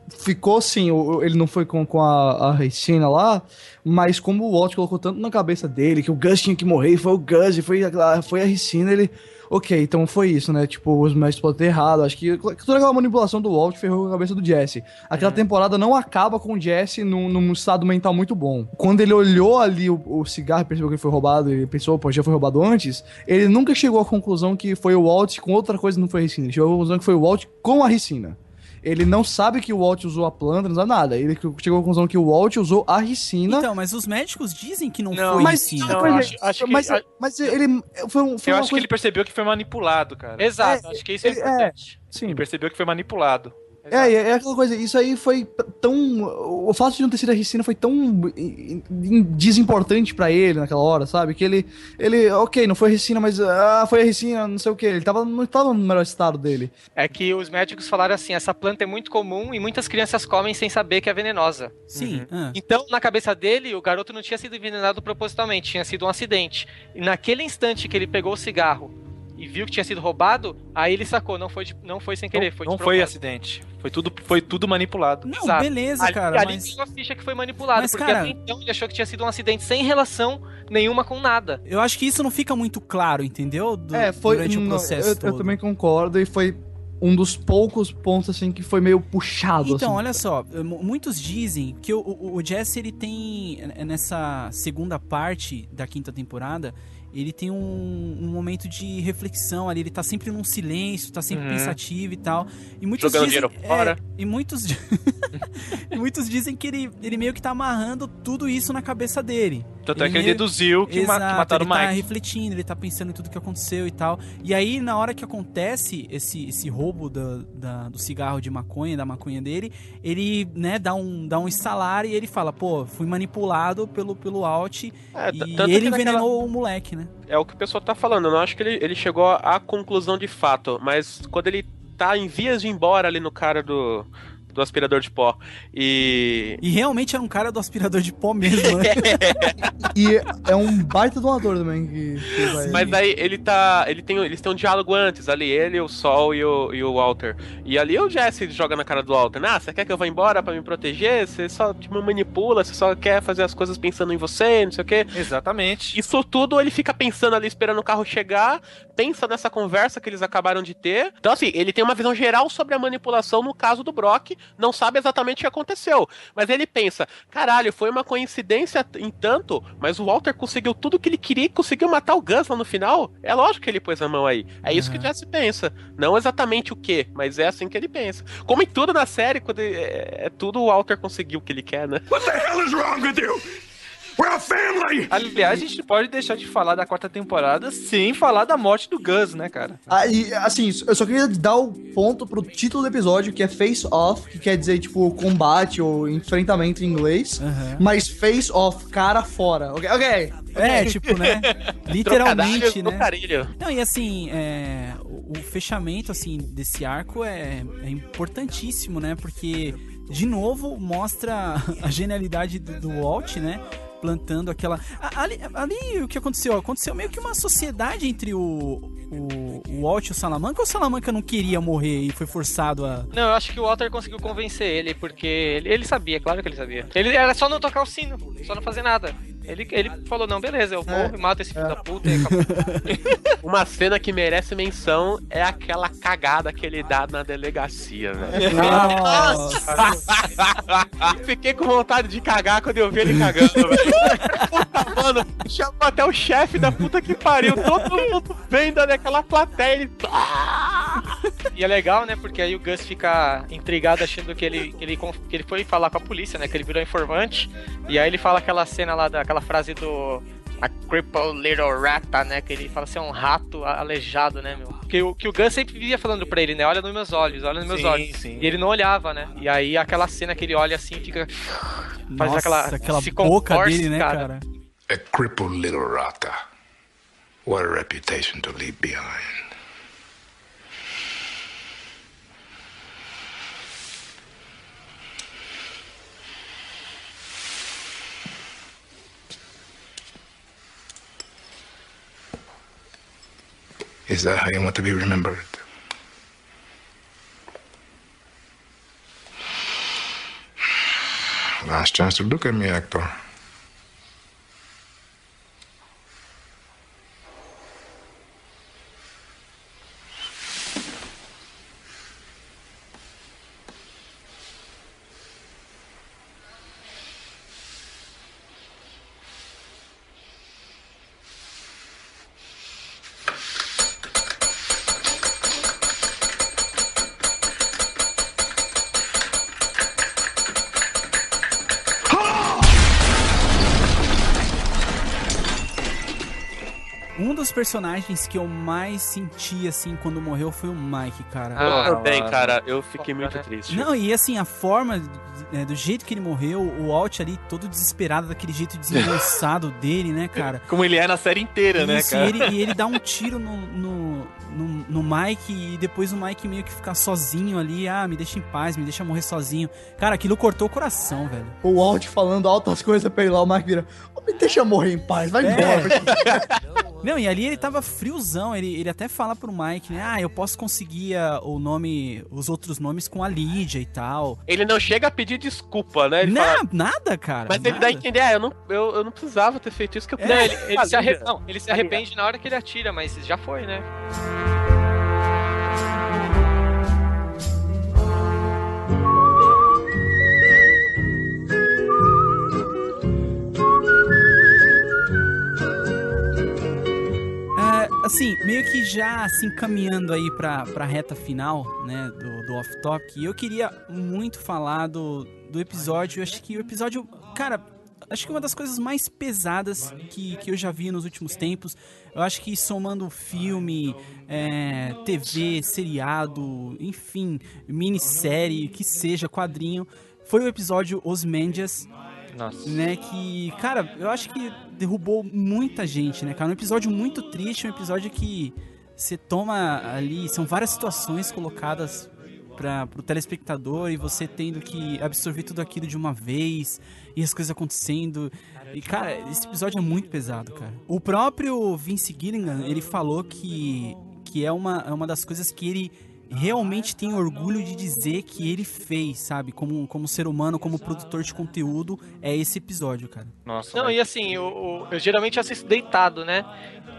ficou sim, o- o- ele não foi com, com a, a Ricina lá, mas como o Walt colocou tanto na cabeça dele que o Gus tinha que morrer, foi o Gus, foi a, foi a Ricina, ele. Ok, então foi isso, né? Tipo, os mestres podem ter errado. Acho que toda aquela manipulação do Walt ferrou a cabeça do Jesse. Aquela temporada não acaba com o Jesse num, num estado mental muito bom. Quando ele olhou ali o, o cigarro e percebeu que ele foi roubado, ele pensou, pô, já foi roubado antes, ele nunca chegou à conclusão que foi o Walt com outra coisa não foi a Ricina. Ele chegou à conclusão que foi o Walt com a Ricina. Ele não sabe que o Walt usou a planta, não sabe nada. Ele chegou à conclusão que o Walt usou a Ricina. Então, mas os médicos dizem que não, Não, foi mas, ricina. não, mas, acho- acho que- mas, a- mas ele foi, um, foi Eu uma acho que coisa... ele percebeu que foi manipulado, cara. Exato, É, acho que isso é ele- é. importante. Sim. Ele percebeu que foi manipulado. É, é, é aquela coisa, isso aí foi tão. O fato de não ter sido a Ricina foi tão desimportante pra ele naquela hora, sabe? Que ele. Ele, ok, não foi a Ricina, mas. Ah, foi a Ricina, não sei o que. Ele tava, não tava no melhor estado dele. É que os médicos falaram assim: essa planta é muito comum e muitas crianças comem sem saber que é venenosa. Sim, ah. Então, na cabeça dele, o garoto não tinha sido envenenado propositalmente, tinha sido um acidente. E naquele instante que ele pegou o cigarro e viu que tinha sido roubado, aí ele sacou, não foi, de- não foi sem querer, foi não de foi acidente. Foi tudo, foi tudo manipulado. Não, Exato. beleza, Ali, cara, ali mas... pegou a ficha que foi manipulado, Mas, porque cara- até então ele achou que tinha sido um acidente sem relação nenhuma com nada. Eu acho que isso não fica muito claro, entendeu? Du- é, foi. Durante o não, processo eu, eu também concordo e foi um dos poucos pontos, assim, que foi meio puxado. Então, assim. olha só, mu- muitos dizem que o, o, o Jesse ele tem eh, nessa segunda parte da quinta temporada, ele tem um, um momento de reflexão ali, ele tá sempre num silêncio, tá sempre Uhum. pensativo e tal. E muitos Jogando dizem, dinheiro fora. é, e muitos e muitos dizem que ele, ele meio que tá amarrando tudo isso na cabeça dele. Tanto é que ele deduziu que, ma- que Exato, mataram o ele tá Mike. refletindo, ele tá pensando em tudo que aconteceu e tal. E aí, na hora que acontece esse, esse roubo da, da- do cigarro de maconha, da maconha dele, ele, né, dá um, dá um estalar e ele fala, pô, fui manipulado pelo, pelo Alt É, e tanto ele que naquela- envenenou o moleque, né? É o que o pessoal tá falando. Eu não acho que ele, ele chegou à conclusão de fato, mas quando ele tá em vias de ir embora ali no cara do, do aspirador de pó e. E realmente era um cara do aspirador de pó mesmo, né? E é um baita doador também que, que vai. Mas aí ele tá. Ele tem, eles têm um diálogo antes, ali, ele, o Sol e o, e o Walter. E ali o Jesse joga na cara do Walter. Ah, você quer que eu vá embora pra me proteger? Você só me manipula, você só quer fazer as coisas pensando em você, não sei o quê. Exatamente. Isso tudo ele fica pensando ali, esperando o carro chegar, pensa nessa conversa que eles acabaram de ter. Então, assim, ele tem uma visão geral sobre a manipulação no caso do Brock, não sabe exatamente o que aconteceu. Mas ele pensa: caralho, foi uma coincidência em tanto, mas o Walter conseguiu tudo que ele queria e conseguiu matar o Gus lá no final. É lógico que ele pôs a mão aí. É isso que o Jesse pensa. Não exatamente o que, mas é assim que ele pensa. Como em tudo na série, quando ele- é, é tudo o Walter conseguiu o que ele quer, né? What the hell is wrong with you? We're a family! Aliás, a gente pode deixar de falar da quarta temporada sem falar da morte do Gus, né, cara? Ah, e, assim, eu só queria dar o ponto pro título do episódio, que é Face Off, que quer dizer, tipo, combate ou enfrentamento em inglês. Aham. Mas Face Off, cara fora. Ok, ok. É, tipo, né? Literalmente, né? Não, e assim, é, o o fechamento, assim, desse arco é, é importantíssimo, né? Porque, de novo, mostra a genialidade do, do Walt, né? Plantando aquela. Ali, ali o que aconteceu? Aconteceu meio que uma sociedade entre o, o, o Walt e o Salamanca ou o Salamanca não queria morrer e foi forçado a. Não, eu acho que o Walter conseguiu convencer ele, porque ele, ele sabia, claro que ele sabia. Ele era só não tocar o sino, só não fazer nada. Ele, ele falou, não, beleza, eu vou e mato esse filho da puta e acabou. Uma cena que merece menção é aquela cagada que ele dá na delegacia, velho. Fiquei com vontade de cagar quando eu vi ele cagando, velho. Puta, mano, chamou até o chefe da puta que pariu. Todo mundo vendo aquela plateia. Ele... E é legal, né? Porque aí o Gus fica intrigado achando que ele, que ele, que ele foi falar com a polícia, né? Que ele virou informante. E aí ele fala aquela cena lá, daquela frase do. A crippled little rata, né? Que ele fala assim, é um rato aleijado, né, meu? Que, o- que o Gus sempre vivia falando pra ele, né? Olha nos meus olhos, olha nos meus Sim, olhos. sim. E ele não olhava, né? E aí aquela cena que ele olha assim fica. Faz Nossa, aquela. aquela se boca dele, né, cara? A crippled little rata. What a reputation to leave behind. Is that how you want to be remembered? Last chance to look at me, actor. Um dos personagens que eu mais senti, assim, quando morreu foi o Mike, cara. Ah, Eu também, cara. Eu fiquei muito né? triste. Não, e assim, a forma, é, do jeito que ele morreu, o Walt ali todo desesperado, daquele jeito desengonçado dele, né, cara? Como ele é na série inteira, né, Isso, cara? E ele, e ele dá um tiro no, no, no, no Mike e depois o Mike meio que fica sozinho ali. Ah, me deixa em paz, me deixa morrer sozinho. Cara, aquilo cortou o coração, velho. O Walt falando altas coisas pra ele lá, o Mike vira, "Ô, me deixa morrer em paz, vai É. embora. Não, e ali ele tava friozão, ele, ele até fala pro Mike, né? Ah, eu posso conseguir ah, o nome, os outros nomes com a Lídia e tal. Ele não chega a pedir desculpa, né? Ele Na- fala- nada, cara. Mas ele nada. dá a entender, ah, eu não, eu, eu não precisava ter feito isso que eu Não, ele, ele se fazer. arre- não, ele se arrepende na hora que ele atira, mas já foi, né? Assim, meio que já se encaminhando aí pra, pra reta final, né, do, do Off Topic, eu queria muito falar do, do episódio. Eu acho que o episódio, cara, acho que uma das coisas mais pesadas que, que eu já vi nos últimos tempos. Eu acho que somando filme, é, TV, seriado, enfim, minissérie, que seja, quadrinho, foi o episódio Os Mendias, Nossa. né? Que, cara, eu acho que derrubou muita gente, né, cara? Um episódio muito triste, um episódio que você toma ali, são várias situações colocadas para pro telespectador e você tendo que absorver tudo aquilo de uma vez e as coisas acontecendo. E, cara, esse episódio é muito pesado, cara. O próprio Vince Gilligan, ele falou que, que é, uma, é uma das coisas que ele realmente tem orgulho de dizer que ele fez, sabe? Como, como ser humano, como produtor de conteúdo, é esse episódio, cara. Nossa, Não, velho. e assim, eu, eu- eu geralmente assisto deitado, né?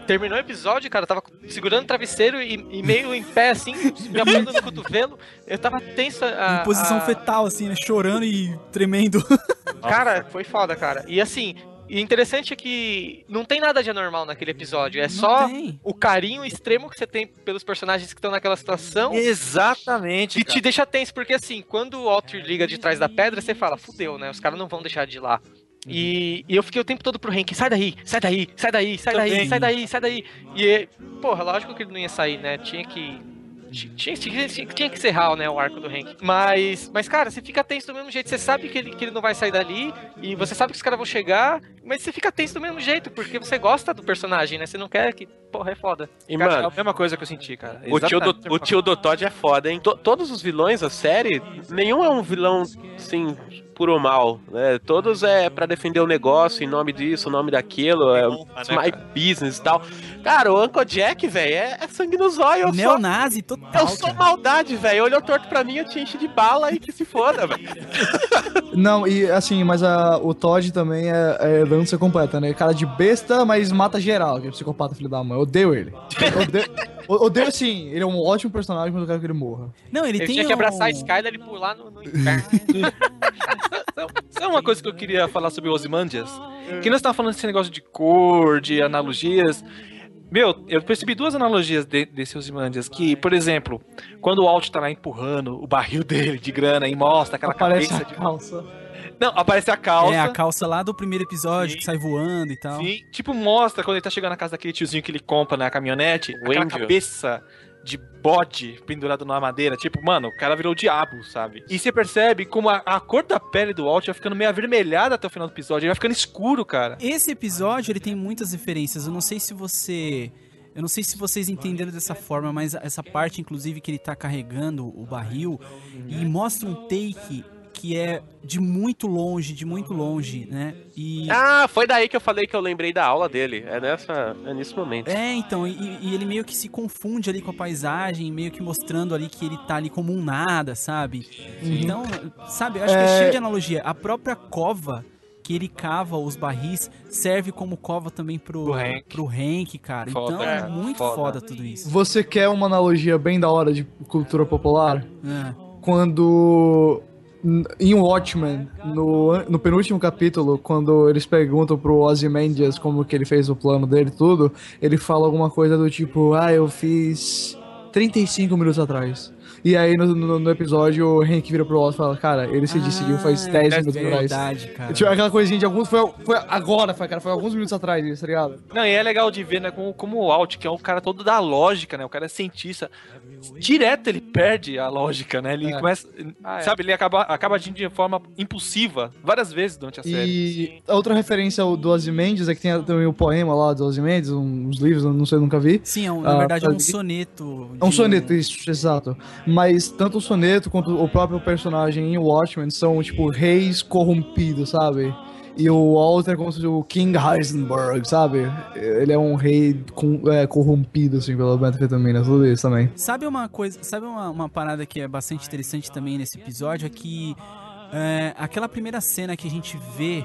Terminou o episódio, cara, eu tava segurando o travesseiro e, e meio em pé, assim, me apoiando no cotovelo. Eu tava tenso. A, em posição a- fetal, assim, né? Chorando e tremendo. Cara, foi foda, cara. E assim, e interessante é que não tem nada de anormal naquele episódio. É só tem. o carinho extremo que você tem pelos personagens que estão naquela situação. Exatamente. E cara. te deixa tenso, porque assim, quando o Walter liga de trás da pedra, você fala, fudeu, né? Os caras não vão deixar de ir lá. E, e eu fiquei o tempo todo pro Hank, sai daí, sai daí, sai daí, sai daí, sai daí, sai daí. E, porra, lógico que ele não ia sair, né? Tinha que Tinha, tinha, tinha, que encerrar, né, o arco do Hank. Mas, mas, cara, você fica tenso do mesmo jeito. Você sabe que ele, que ele não vai sair dali. E você sabe que os caras vão chegar. Mas você fica tenso do mesmo jeito. Porque você gosta do personagem, né? Você não quer que. Porra, é foda. E, Cara, é mano, a mesma coisa que eu senti, cara. o tio, do, o tio do Todd é foda, hein? To- todos os vilões da série, nenhum é um vilão, assim, puro mal, né? Todos é pra defender o negócio em nome disso, em nome daquilo, é it's né, my business e tal. Cara, o Uncle Jack, velho, é, é sangue nos olhos. Eu sou, Neonazi total. eu sou maldade, velho. Olhou torto pra mim, eu te enche de bala e que se foda, velho. Não, e assim, mas a, o Todd também é, é dança completa, né? Cara de besta, mas mata geral, que é psicopata filho da mãe. Eu odeio ele. Eu odeio, odeio assim, ele é um ótimo personagem, mas eu quero que ele morra. Não, ele, Ele tem tinha que abraçar um... a Skyler e pular no, no inferno. Sabe uma coisa que eu queria falar sobre Ozymandias? Que nós estávamos falando desse negócio de cor, de analogias. Meu, eu percebi duas analogias de, desse Ozymandias. Que, por exemplo, quando o Alt tá lá empurrando o barril dele de grana e mostra aquela Aparece cabeça a de... calça. Não, aparece a calça. É, a calça lá do primeiro episódio, Sim. que sai voando e tal. Sim, tipo, mostra quando ele tá chegando na casa daquele tiozinho que ele compra na caminhonete, O aquela Angel. cabeça de bode pendurado na madeira. Tipo, mano, o cara virou o diabo, sabe? E você percebe como a, a cor da pele do Walt vai ficando meio avermelhada até o final do episódio. Ele vai ficando escuro, cara. Esse episódio, ele tem muitas referências. Eu não sei se você... Eu não sei se vocês entenderam dessa forma, mas essa parte, inclusive, que ele tá carregando o barril e mostra um take que é de muito longe, de muito longe, né? E... Ah, foi daí que eu falei que eu lembrei da aula dele. É nessa, é nesse momento. É, então, e, e ele meio que se confunde ali com a paisagem, meio que mostrando ali que ele tá ali como um nada, sabe? Então, sabe, eu acho que é É. cheio de analogia. A própria cova que ele cava os barris serve como cova também pro, Pro Hank. pro Hank, cara. Foda, então é é, muito foda. foda. tudo isso. Você quer uma analogia bem da hora de cultura popular? É. Quando em Watchmen, no, no penúltimo capítulo, quando eles perguntam pro Ozymandias como que ele fez o plano dele tudo, ele fala alguma coisa do tipo, ah, eu fiz 35 minutos atrás. E aí no, no- no episódio o Hank vira pro Oz e fala, cara, ele se decidiu faz Ah, 10 é minutos atrás. verdade, cara. Tipo, aquela coisinha de alguns. Foi, foi agora, foi, cara, foi alguns minutos atrás isso, tá ligado? Não, e é legal de ver, né, como, como o Alt, que é um cara todo da lógica, né? O cara é cientista. Direto ele perde a lógica, né? Ele É. começa. Ah, é. Sabe, ele acaba, acaba agindo de forma impulsiva várias vezes durante a série. E a outra referência ao- do Ozymandias é que tem também o poema lá do Ozymandias, uns livros, não sei, eu nunca vi. Sim, é um- na Ah, verdade é um soneto. É um soneto, isso, exato. Mas tanto o soneto quanto o próprio personagem em Watchmen são, tipo, reis corrompidos, sabe? E o Walter é como se fosse o King Heisenberg, sabe? Ele é um rei com- é, corrompido, assim, pela metanfetamina, tudo isso também. Sabe uma coisa, sabe uma, uma parada que é bastante interessante também nesse episódio é que é, aquela primeira cena que a gente vê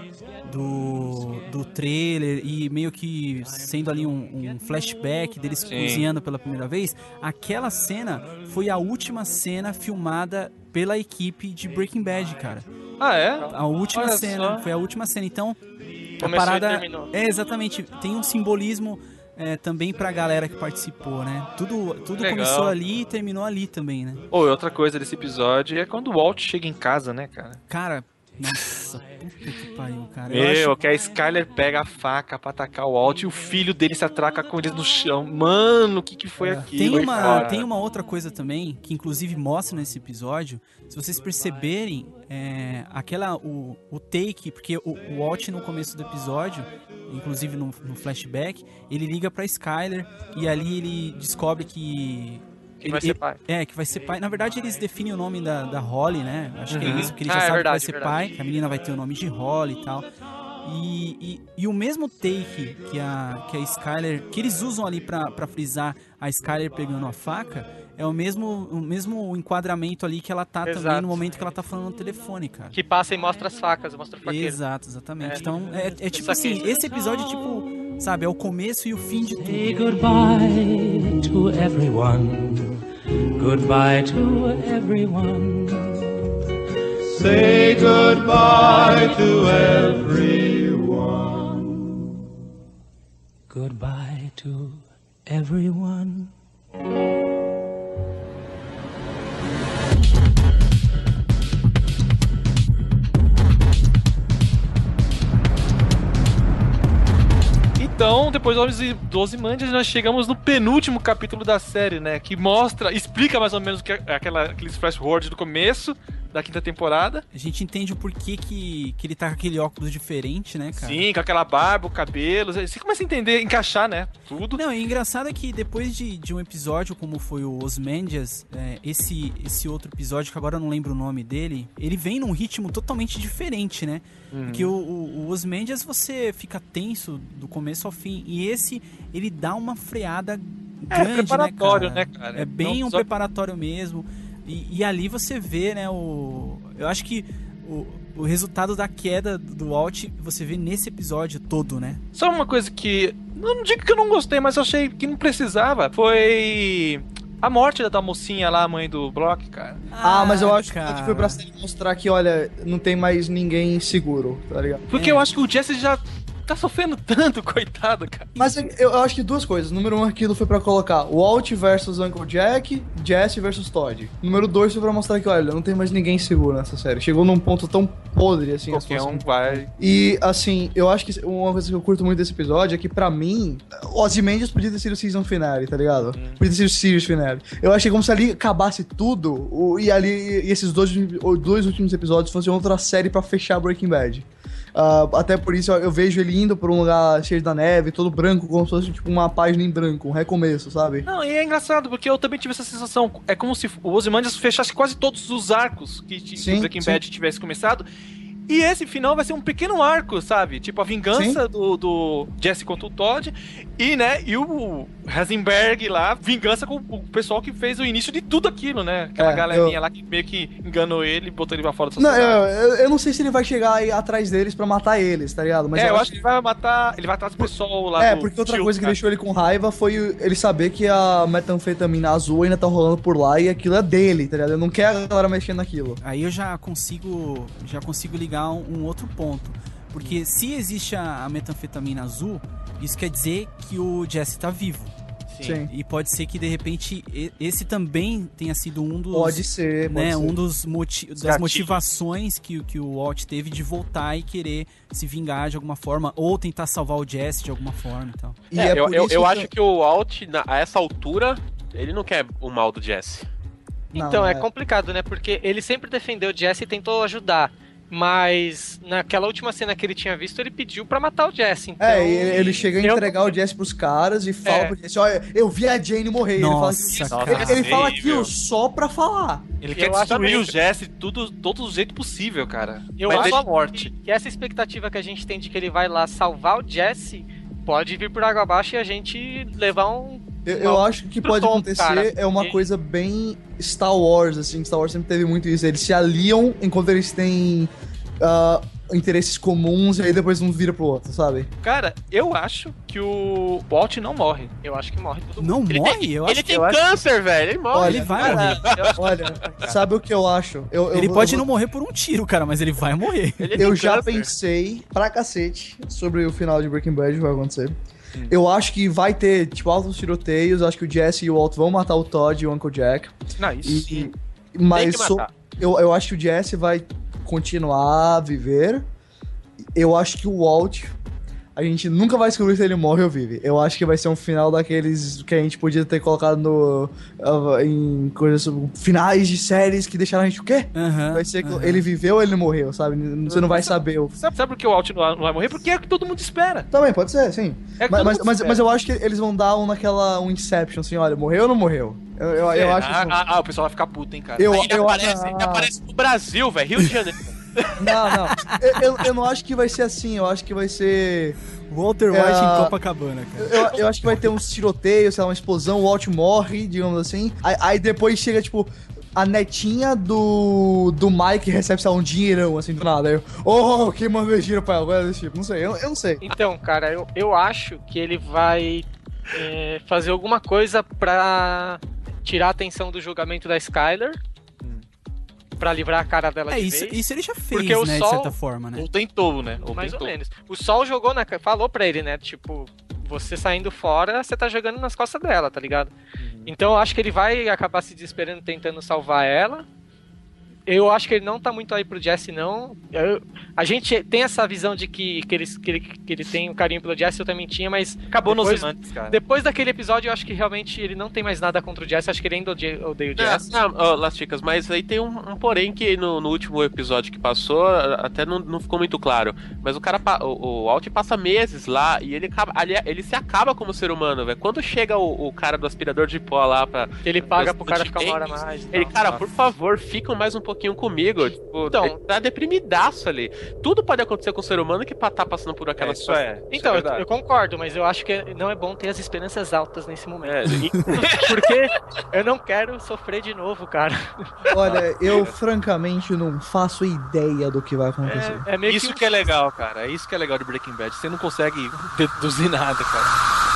do, do trailer e meio que sendo ali um, um flashback deles Sim. cozinhando pela primeira vez, aquela cena foi a última cena filmada pela equipe de Breaking Bad, cara. Ah, é? A última Olha cena, só. foi a última cena. Então, a Começou parada e terminou. é exatamente, tem um simbolismo é, também pra galera que participou, né? Tudo, tudo Legal. começou ali e terminou ali também, né? Ou outra coisa desse episódio é quando o Walt chega em casa, né, cara? Cara, nossa, puta que pariu, cara. Meu, Eu acho que a Skyler pega a faca pra atacar o Walt e o filho dele se atraca com eles no chão. Mano, o que que foi aquilo? tem uma, cara? tem uma outra coisa também, que inclusive mostra nesse episódio, se vocês perceberem, é, aquela, o, o take, porque o, o Walt no começo do episódio, inclusive no, no flashback, ele liga pra Skyler e ali ele descobre que... Que ele- vai ser pai. É, que vai ser pai. Na verdade, eles definem o nome da, da Holly, né? Acho que é Uhum. isso, porque ele Ah, já é sabe verdade, que vai ser verdade. pai, que a menina vai ter o nome de Holly e tal. E, e, e o mesmo take que a, que a Skyler. que eles usam ali pra, pra frisar a Skyler pegando a faca, é o mesmo, o mesmo enquadramento ali que ela tá também Exato. no momento que ela tá falando no telefone, cara. Que passa e mostra as facas, mostra o faqueiro. Exato, exatamente. É. Então, é, é tipo assim, esse episódio é tipo, sabe, é o começo e o fim de Say tudo. goodbye to everyone. Goodbye to everyone. Say goodbye to everyone. Goodbye to everyone. Então, depois de 12 mandias, nós chegamos no penúltimo capítulo da série, né? Que mostra, explica mais ou menos que é aquela, aqueles flash do começo da quinta temporada. A gente entende o porquê que, que ele tá com aquele óculos diferente, né, cara? Sim, com aquela barba, o cabelo. Você começa a entender, encaixar, né? Tudo. Não, e engraçado é que depois de, de um episódio, como foi o Osmandias, é, esse, esse outro episódio, que agora eu não lembro o nome dele, ele vem num ritmo totalmente diferente, né? Uhum. Porque o, o, o Osmandias você fica tenso do começo ao fim. E esse, ele dá uma freada É, grande, preparatório, né, né, cara? cara? É bem Não, um só- preparatório mesmo. E, e ali você vê, né, o... Eu acho que o, o resultado da queda do Walt, você vê nesse episódio todo, né? Só uma coisa que. eu Não digo que eu não gostei, mas eu achei que não precisava. Foi. A morte da mocinha lá, a mãe do Brock, cara. Ah, mas eu acho cara. que foi pra mostrar que, olha, não tem mais ninguém seguro, tá ligado? Porque É. eu acho que o Jesse já tá sofrendo tanto, coitado, cara. Mas eu, eu acho que duas coisas. Número um, aquilo foi pra colocar Walt versus Uncle Jack, Jesse versus Todd. Número dois foi pra mostrar que, olha, não tem mais ninguém seguro nessa série. Chegou num ponto tão podre, assim, Qualquer um vai. E, assim, eu acho que uma coisa que eu curto muito desse episódio é que, pra mim, Ozymandias podia ter sido o season finale, tá ligado? Hum. Podia ter sido o series finale. Eu achei como se ali acabasse tudo o- e ali e esses dois, dois últimos episódios fossem outra série pra fechar Breaking Bad. Ah, até por isso eu, eu vejo ele indo pra um lugar cheio da neve, todo branco, como se fosse tipo uma página em branco, um recomeço, sabe? Não, e é engraçado, porque eu também tive essa sensação. É como se o Ozymandias fechasse quase todos os arcos que, que Sim, o Breaking sim. Bad tivesse começado. E esse final vai ser um pequeno arco, sabe? Tipo, a vingança do, do Jesse contra o Todd. E, né, e o Heisenberg lá, vingança com o pessoal que fez o início de tudo aquilo, né? Aquela É, galerinha eu- lá que meio que enganou ele e botou ele pra fora da Não, sociedade. eu, eu, eu não sei se ele vai chegar aí atrás deles pra matar eles, tá ligado? é, eu acho que ele vai matar. Ele vai atrás do pessoal lá. É, do porque outra Shield, coisa que cara. deixou ele com raiva foi ele saber que a metanfetamina azul ainda tá rolando por lá e aquilo é dele, tá ligado? Ele não quer a galera mexendo naquilo. Aí eu já consigo já consigo ligar um, um outro ponto. Porque se existe a, a metanfetamina azul, isso quer dizer que o Jesse tá vivo. Sim. E pode ser que de repente esse também tenha sido um dos Pode ser, pode né, ser. um dos moti das gatilhos. motivações que, que o Walt teve de voltar e querer se vingar de alguma forma ou tentar salvar o Jesse de alguma forma e tal. E É, é eu eu, eu que- acho que o Walt, na- a essa altura, ele não quer o mal do Jesse. Não, Então, é é. complicado, né? Porque ele sempre defendeu o Jesse e tentou ajudar. Mas naquela última cena que ele tinha visto, ele pediu pra matar o Jesse. Então, É, ele, ele chega a eu- entregar o Jesse pros caras e fala É. pro Jesse, olha, eu vi a Jane morrer. E ele fala, Nossa, cara. ele, ele fala aquilo só pra falar. Ele Eu quer destruir o Jesse tudo, todo o jeito possível, cara. Eu Mas acho a morte. que essa expectativa que a gente tem de que ele vai lá salvar o Jesse pode vir por água abaixo e a gente levar um. Eu, eu acho que pode tom, acontecer cara. é uma E- coisa bem Star Wars, assim. Star Wars sempre teve muito isso. Eles se aliam enquanto eles têm ah, interesses comuns e aí depois um vira pro outro, sabe? Cara, eu acho que o Walt não morre. Eu acho que morre todo mundo. Não Ele morre? tem, eu ele acho tem eu acho- câncer, velho. Ele morre. ele vai morrer. Olha, sabe o que eu acho? Eu, eu Ele vou- pode eu não morrer por um tiro, cara, mas ele vai morrer. Ele Eu já câncer. pensei pra cacete sobre o final de Breaking Bad, o que vai acontecer. Eu acho que vai ter, tipo, altos tiroteios. Acho que o Jesse e o Walt vão matar o Todd e o Uncle Jack. Não, isso E, sim. mas so- eu, eu acho que o Jesse vai continuar a viver. Eu acho que o Walt. A gente nunca vai descobrir se ele morre ou vive. Eu acho que vai ser um final daqueles que a gente podia ter colocado no, ah, em coisas finais de séries que deixaram a gente o quê? Aham, Vai ser que aham. ele viveu ou ele morreu, sabe? Você não vai saber. Sabe, sabe por que o Walt não vai- morrer? Porque é o que todo mundo espera. Também, pode ser, sim. É Mas, mas, mas, mas eu acho que eles vão dar um naquela um Inception, assim, olha, morreu ou não morreu? Eu, eu, eu É, acho ah, que. ah, ah, o pessoal vai ficar puto, hein, cara. Eu, Aí ele eu, aparece, ele ah, aparece no Brasil, velho. Rio de Janeiro. Não, não. Eu, eu, eu não acho que vai ser assim, eu acho que vai ser. Walter White É, em Copacabana, cara. Eu, eu acho que vai ter uns tiroteios, sei lá, uma explosão, o Walt morre, digamos assim. Aí, aí depois chega, tipo, a netinha do, do Mike recebe, sei lá, um dinheirão, assim, do nada. Aí eu, oh, quem mandou dinheiro pra ela? Agora desse tipo, não sei, eu, eu não sei. Então, cara, eu, eu acho que ele vai é, fazer alguma coisa pra tirar a atenção do julgamento da Skyler. Pra livrar a cara dela É, de isso, vez. isso ele já fez, Porque o né, sol- de certa forma, né? Ou tentou, né? Ou Mais ou tentou. menos. O Sol jogou na. Falou pra ele, né? Tipo, você saindo fora, você tá jogando nas costas dela, tá ligado? Uhum. Então eu acho que ele vai acabar se desesperando tentando salvar ela. Eu acho que ele não tá muito aí pro Jesse, não. Eu- a gente tem essa visão de que, que, ele, que, ele, que ele tem um carinho pelo Jesse, eu também tinha, mas. Acabou nos depois, imantes, cara. depois daquele episódio, eu acho que realmente ele não tem mais nada contra o Jesse. Acho que ele ainda odeia, odeia o É, Jesse. não, ó, Las Chicas, mas aí tem um, um porém que no, no último episódio que passou, até não, não ficou muito claro. Mas o cara, o, o Alt passa meses lá e ele, acaba, ali- ele se acaba como ser humano, velho. Quando chega o, o cara do aspirador de pó lá pra. Ele paga pro cara ficar uma hora mais. Ele, tal. cara, por favor, ficam mais um pouquinho comigo. Tipo, Então- ele tá deprimidaço ali. Tudo pode acontecer com o ser humano que tá passando por aquela É, isso é. isso Então, é eu, eu concordo, mas eu acho que não é bom ter as esperanças altas nesse momento. É, Porque eu não quero sofrer de novo, cara. Olha, eu francamente não faço ideia do que vai acontecer. É, é meio isso que, que é legal, cara. É isso que é legal de Breaking Bad. Você não consegue deduzir nada, cara.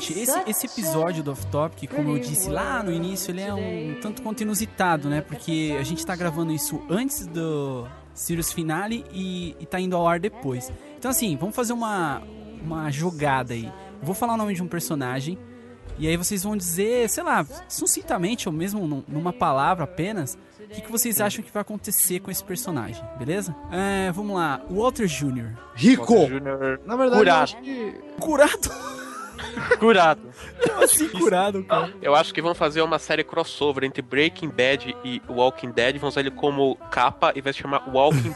Seguinte, esse, esse episódio do Off Topic, como eu disse lá no início, ele é um tanto quanto inusitado, né? Porque a gente tá gravando isso antes do Sirius Finale e, e tá indo ao ar depois. Então, assim, vamos fazer uma, uma jogada aí. Eu vou falar o nome de um personagem e aí vocês vão dizer, sei lá, sucintamente ou mesmo num- numa palavra apenas, o que, que vocês acham que vai acontecer com esse personagem, beleza? É, vamos lá, Walter Jr. Rico! Júnior Na verdade, eu Curado. Curado? curado. assim curado, cara. Eu acho que vão fazer uma série crossover entre Breaking Bad e Walking Dead. Vão usar ele como capa e vai se chamar Walking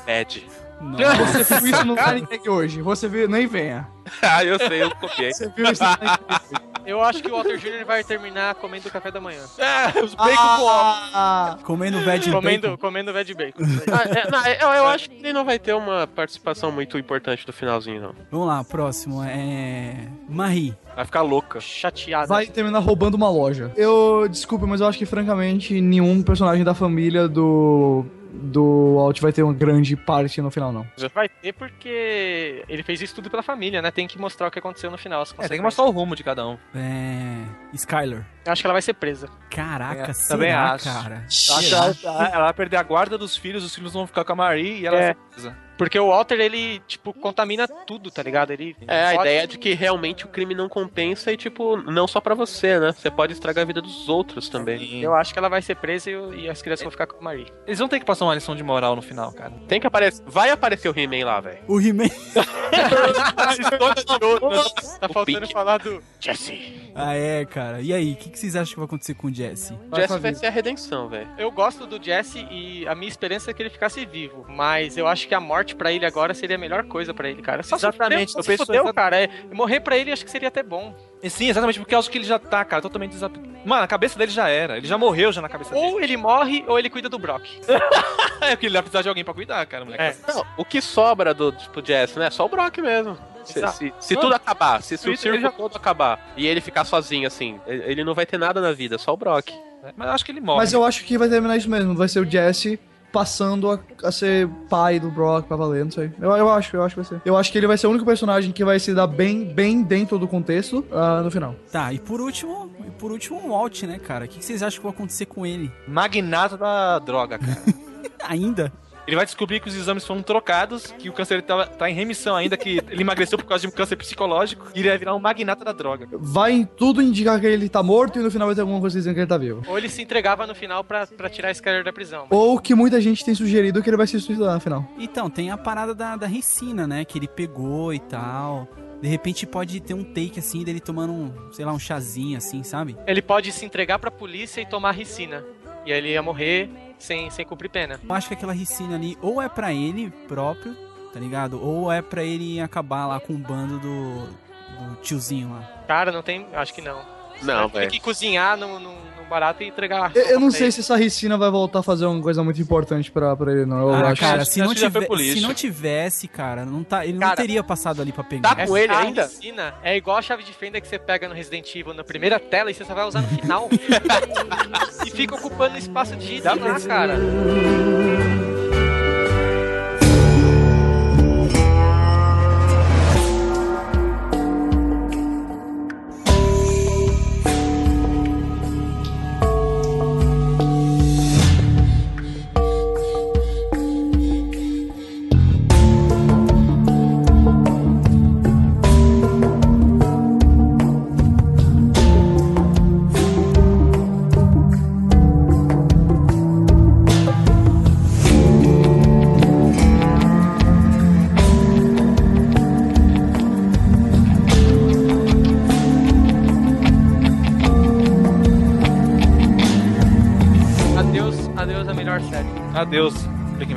Bad. Você viu isso no Gag hoje. Você viu, nem venha. ah, eu sei, eu copiei. Você viu isso no eu acho que o Walter Jr. vai terminar comendo café da manhã. É, os bacon com Ah, Comendo veg Comendo, bacon. comendo veg bacon. Ah, é, não, eu, eu acho que ele não vai ter uma participação muito importante do finalzinho, não. Vamos lá, próximo é. Marie. Vai ficar louca. Chateado. vai terminar roubando uma loja. Eu, desculpa, mas eu acho que, francamente, nenhum personagem da família do... Do Alt vai ter uma grande parte no final, não. Vai ter porque ele fez isso tudo pela família, né? Tem que mostrar o que aconteceu no final. as É, tem que mostrar o rumo de cada um. É. Skyler. Eu acho que ela vai ser presa. Caraca, É, será, também acho. cara? Acho que ela, ela- ela vai perder a guarda dos filhos, os filhos vão ficar com a Marie e ela É. vai ser presa. Porque o Walter, ele, tipo, contamina tudo, tá ligado? Ele É, a ideia de que realmente o crime não compensa e, tipo, não só pra você, né? Você pode estragar a vida dos outros também. Eu acho que ela vai ser presa e, o- e as crianças vão ficar com a Marie. Eles vão ter que passar uma lição de moral no final, cara. Tem que aparecer. Vai aparecer o He-Man lá, velho. O He-Man. Tá O faltando falar do Jesse. Ah, é, cara. E aí, o que, que vocês acham que vai acontecer com o Jesse? Jesse vai ser a redenção, velho. Eu gosto do Jesse e a minha esperança é que ele ficasse vivo. Mas eu acho que a morte pra ele agora seria a melhor coisa pra ele, cara. Só Exatamente, Sofreu, eu se penso fudeu, cara. É, morrer pra ele acho que seria até bom. Sim, exatamente, porque eu acho que ele já tá, cara, totalmente desap... Mano, a cabeça dele já era. Ele já morreu já na cabeça dele. Ou ele morre ou ele cuida do Brock. É, porque ele vai precisar de alguém pra cuidar, cara, moleque. É. Não, o que sobra do tipo, Jesse, né? Só o Brock mesmo. Se, se- se tudo acabar, se, se o circo já- todo acabar e ele ficar sozinho, assim, ele não vai ter nada na vida, só o Brock. Mas eu acho que ele morre. Mas eu acho que vai terminar isso mesmo. Vai ser o Jesse passando a, a ser pai do Brock pra valer, não sei. Eu, eu acho, eu acho que vai ser. Eu acho que ele vai ser o único personagem que vai se dar bem, bem dentro do contexto ah, no final. Tá, e por último, e por último, o Walt, né, cara? O que, que vocês acham que vai acontecer com ele? Magnata da droga, cara. Ainda? Ele vai descobrir que os exames foram trocados, que o câncer tá, tá em remissão ainda, que ele emagreceu por causa de um câncer psicológico, e ele vai virar um magnata da droga. Vai em tudo indicar que ele tá morto e no final vai ter alguma coisa dizendo que ele tá vivo. Ou ele se entregava no final pra, pra tirar esse cara da prisão. Ou que muita gente tem sugerido que ele vai se suicidar no final. Então, tem a parada da, da ricina, né? Que ele pegou e tal. De repente pode ter um take assim dele tomando um, sei lá, um chazinho assim, sabe? Ele pode se entregar pra polícia e tomar ricina. E aí ele ia morrer sem, sem cumprir pena. Eu acho que aquela ricina ali ou é pra ele próprio, tá ligado? Ou é pra ele acabar lá com o bando do, do tiozinho lá. Cara, não tem. Acho que não. Não, Tem velho. que cozinhar no, no, no barato e entregar. Eu, eu não sei se essa ricina vai voltar a fazer uma coisa muito importante pra, pra ele, não. Eu ah, acho cara, acho- se não, que pro se não tivesse, cara, não tá, ele não Cara, teria passado ali pra pegar. tá com ele Essa ainda? ricina é igual a chave de fenda que você pega no Resident Evil na primeira tela e você só vai usar no final. e fica ocupando espaço de lá, cara.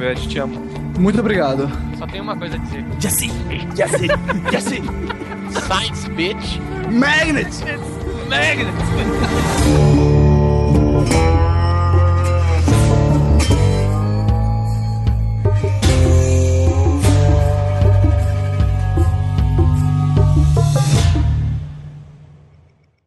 Bad, te amo. Muito obrigado. Só tem uma coisa a dizer. Jesse! Jesse! Jesse! Science Bitch. Magnet! Magnet!